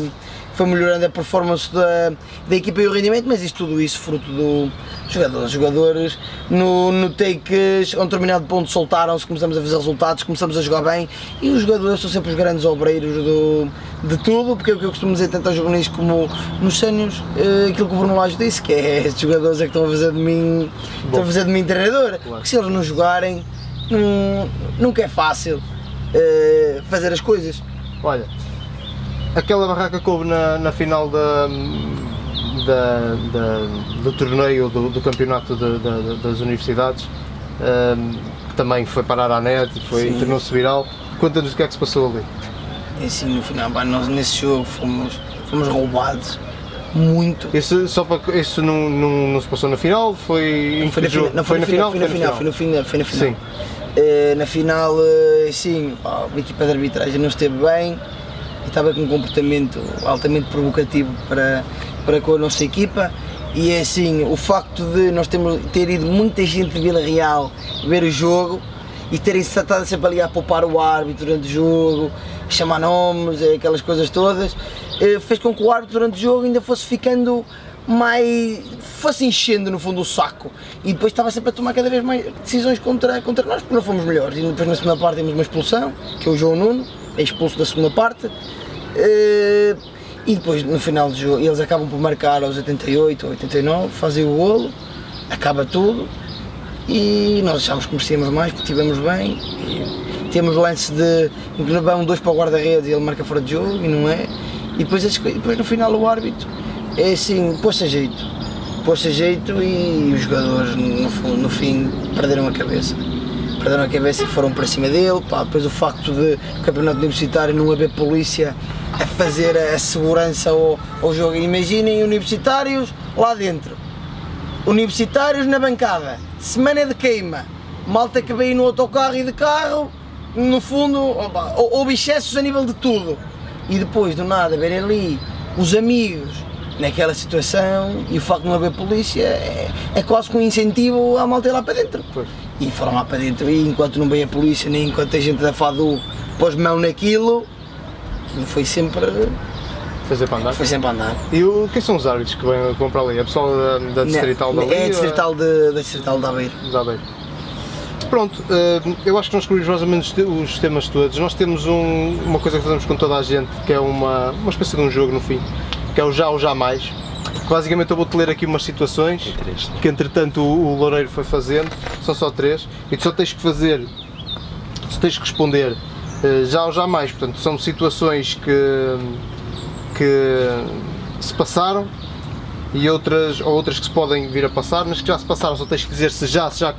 foi melhorando a performance da, da equipa e o rendimento, mas isto tudo isso fruto do jogadores. Jogadores no, no takes, a um determinado ponto soltaram-se, começamos a fazer resultados, começamos a jogar bem e os jogadores são sempre os grandes obreiros do, de tudo, porque é o que eu costumo dizer tanto aos jornalistas como nos sénios, eh, aquilo que o Bruno Lage disse, que é <laughs> estes jogadores é que estão a fazer de mim, estão a fazer de mim treinador, claro. porque se eles não jogarem, não, nunca é fácil uh, fazer as coisas. Olha, aquela barraca que houve na, na final da, da, da, do torneio do, do campeonato de, de, das universidades, um, que também foi parar à net e foi tornou-se viral. Conta-nos o que é que se passou ali. É assim, no final, pá, nós nesse jogo fomos, fomos roubados muito. Isso, só para, isso não, não, não se passou na final? Foi, foi, na, jogo? Não, foi, foi na final? Foi na final, foi na final. Foi na final. Sim. Uh, na final, uh, sim, a equipa de arbitragem não esteve bem, e estava com um comportamento altamente provocativo para, para com a nossa equipa. E é assim, o facto de nós termos, ter ido muita gente de Vila Real ver o jogo e terem se estado sempre ali a poupar o árbitro durante o jogo, chamar nomes, é, aquelas coisas todas, eh, fez com que o árbitro durante o jogo ainda fosse ficando mais. fosse enchendo no fundo o saco e depois estava sempre a tomar cada vez mais decisões contra, contra nós porque não fomos melhores. E depois na segunda parte temos uma expulsão, que é o João Nuno, é expulso da segunda parte. Eh, e depois no final do jogo eles acabam por marcar aos 88 ou 89, fazem o golo, acaba tudo e nós achámos que merecíamos mais porque estivemos bem. E temos lance de vão dois para o guarda-redes e ele marca fora de jogo e não é. E depois, depois no final o árbitro é assim, pôs-se a jeito. Pôs-se a jeito e os jogadores no, no fim perderam a cabeça perderam a cabeça e foram para cima dele. Pá, depois o facto de o campeonato universitário não haver polícia a fazer a segurança ao, ao jogo. Imaginem universitários lá dentro, universitários na bancada, semana de queima, malta que veio no autocarro e de carro, no fundo houve excessos a nível de tudo. E depois do nada verem ali os amigos naquela situação e o facto de não haver polícia é, é quase que um incentivo à malta ir lá para dentro. Pois. E foram lá para dentro e enquanto não veio a polícia, nem enquanto a gente da FADU pôs mão naquilo, foi sempre. Fazer para andar? Foi sempre a andar. E o, quem são os árbitros que vêm, vão para ali? É pessoal da, da Distrital da É a Distrital, de, da Distrital da Aveiro. Da Aveiro. Pronto, eh, eu acho que nós cobrimos mais ou menos os temas todos. Nós temos um, uma coisa que fazemos com toda a gente, que é uma, uma espécie de um jogo no fim, que é o já ou jamais. Basicamente eu vou-te ler aqui umas situações que entretanto o, o Loureiro foi fazendo, são só três, e tu só tens que fazer, só tens que responder uh, já ou jamais, portanto são situações que, que se passaram e outras, ou outras que se podem vir a passar, mas que já se passaram, só tens que dizer se já, se já,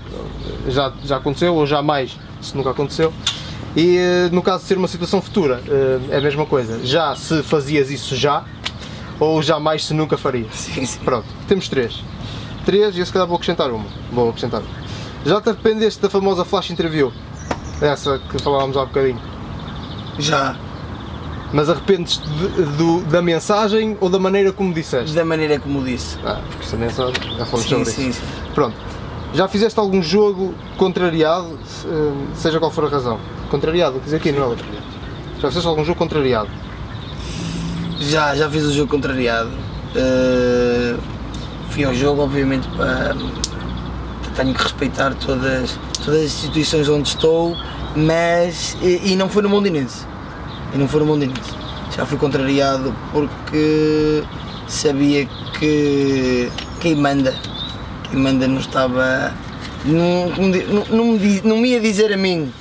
já, já aconteceu ou jamais, se nunca aconteceu. E uh, no caso de ser uma situação futura, uh, é a mesma coisa. Já se fazias isso já, ou jamais se nunca faria? <laughs> Sim, sim. Pronto, temos três. Três e se calhar vou acrescentar uma. Vou acrescentar. Já te arrependeste da famosa flash interview? Essa que falávamos há bocadinho? Já. Mas arrependes da mensagem ou da maneira como disseste? Da maneira como disse. Ah, porque essa mensagem já falamos sobre sim, isso. Sim. Pronto. Já fizeste algum jogo contrariado, seja qual for a razão? Contrariado, quer dizer aqui, não é? Já fizeste algum jogo contrariado? Já, já fiz o jogo contrariado. Uh, fui ao jogo, obviamente, para. Tenho que respeitar todas, todas as instituições onde estou, mas. E, e não foi no Mondinense. E não foi no Mondinense. Já fui contrariado porque sabia que quem manda, quem manda não estava. Não, não, não, me, não me ia dizer a mim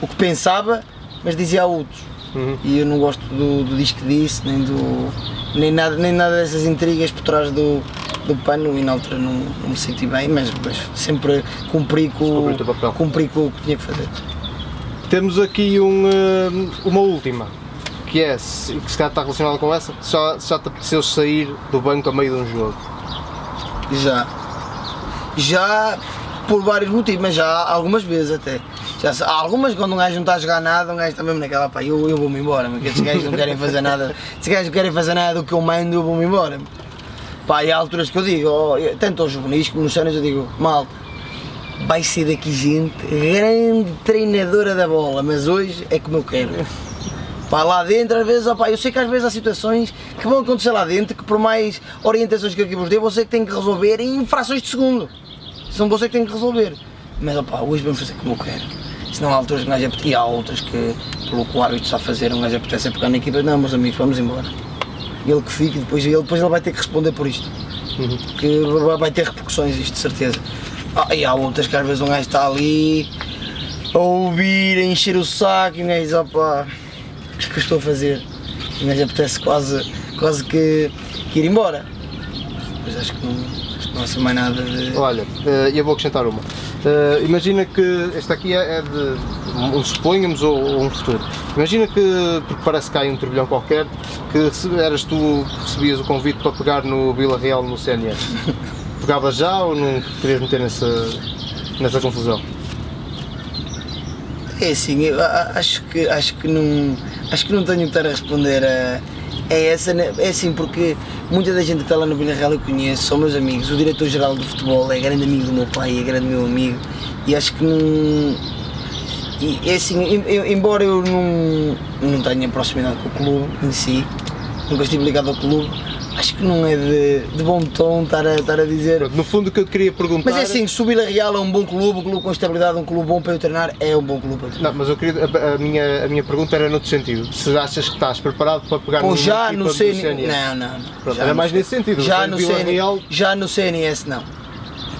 o que pensava, mas dizia a outros. Uhum. E eu não gosto do, do disco disse, nem do. nem nada, nem nada dessas intrigas por trás do, do pano e na altura não, não me senti bem, mas, mas sempre cumpri com, cumpri com o que tinha que fazer. Temos aqui um, uh, uma última, que é, que se calhar está relacionada com essa, já, já te apeteceu sair do banco a meio de um jogo. Já. Já por vários motivos, mas já algumas vezes até. Já, há algumas quando um gajo não está a jogar nada, um gajo está mesmo naquela, pá, eu, eu vou-me embora, porque estes gajos não querem fazer nada, estes gajos não querem fazer nada do que eu mando, eu vou-me embora. Pá, e há alturas que eu digo, oh, tanto aos juvenis como nos cenas eu digo, malta, vai ser daqui gente grande treinadora da bola, mas hoje é como eu quero. Pá, lá dentro, às vezes, opa, eu sei que às vezes há situações que vão acontecer lá dentro que por mais orientações que eu aqui vos dei, você que tem que resolver em frações de segundo. São você que tem que resolver. Mas opa, hoje vamos fazer como eu quero. Senão há alturas que apetece, e há outras que, pelo que o árbitro está a fazer, um gajo apetece a pegar na equipa, não meus amigos, vamos embora. Ele que fique, depois ele, depois ele vai ter que responder por isto. Uhum. Que vai ter repercussões isto, de certeza. Ah, e há outras que às vezes um gajo está ali a ouvir, a encher o saco e um gajo diz, opa, o que é que eu estou a fazer? E um gajo apetece quase, quase que, que ir embora. Mas acho que não não sei mais nada de. Olha, uh, eu vou acrescentar uma. Uh, imagina que esta aqui é, de um suponhamos ou, um futuro. Imagina que, porque parece que há um turbilhão qualquer, que eras tu que recebias o convite para pegar no Vila Real no CNS. <laughs> Pegavas já ou não querias meter nessa, nessa confusão? É assim, eu acho que, acho que não acho que não tenho que estar a responder a é essa, né? é assim, porque muita da gente que está lá no Vila Real eu conheço, são meus amigos. O diretor-geral do futebol é grande amigo do meu pai, é grande meu amigo, e acho que não. E, é assim, eu, embora eu não, não tenha proximidade com o clube em si, nunca estive ligado ao clube, acho que não é de, de bom tom estar a, estar a dizer. No fundo, o que eu te queria perguntar. Mas é assim, se o Vila Real é um bom clube, um clube com estabilidade, um clube bom para eu treinar, é um bom clube. Não, mas eu queria, a, a, minha, a minha pergunta era noutro sentido. Se achas que estás preparado para pegar Pô, já no CNS? Não, não. não. Pronto, era mais nesse sentido. Já no, CN, Real... já no CNS, não.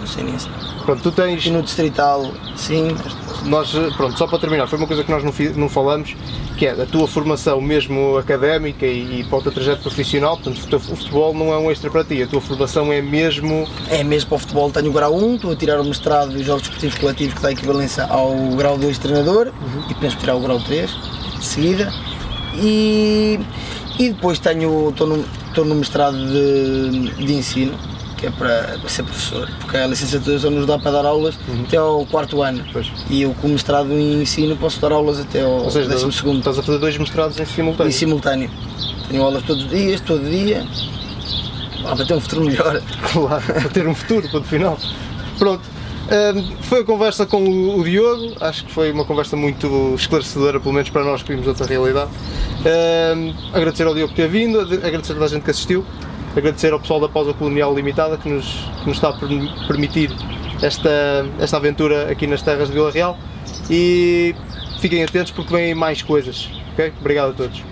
No CNS, não. Pronto, tu tens. E no Distrital, sim. Nós, pronto, só para terminar, foi uma coisa que nós não, não falamos, que é a tua formação mesmo académica e, e para o teu trajeto profissional, portanto o futebol não é um extra para ti, a tua formação é mesmo... É mesmo para o futebol, tenho o grau 1, estou a tirar o mestrado dos Jogos Desportivos Coletivos que dá equivalência ao grau 2 de treinador uhum. e penso tirar o grau 3 de seguida e, e depois tenho, estou no, estou no mestrado de, de ensino que é para, para, ser professor, porque a licenciatura só nos dá para dar aulas uhum. até ao quarto ano. Pois. E eu, com mestrado em ensino, posso dar aulas até ao Ou seja, décimo segundo. Estás a fazer dois mestrados em simultâneo? Em simultâneo. Tenho aulas todos os dias, todo dia, ah, para ter um futuro melhor. <laughs> Claro, para ter um futuro, ponto final. Pronto. Um, foi a conversa com o, o, Diogo, acho que foi uma conversa muito esclarecedora, pelo menos para nós que vimos outra realidade. Um, agradecer ao Diogo por ter vindo, agradecer a toda a gente que assistiu agradecer ao pessoal da Pausa Colonial Limitada que nos, que nos está a permitir esta, esta aventura aqui nas terras de Vila Real e fiquem atentos porque vêm mais coisas. ok? Obrigado a todos.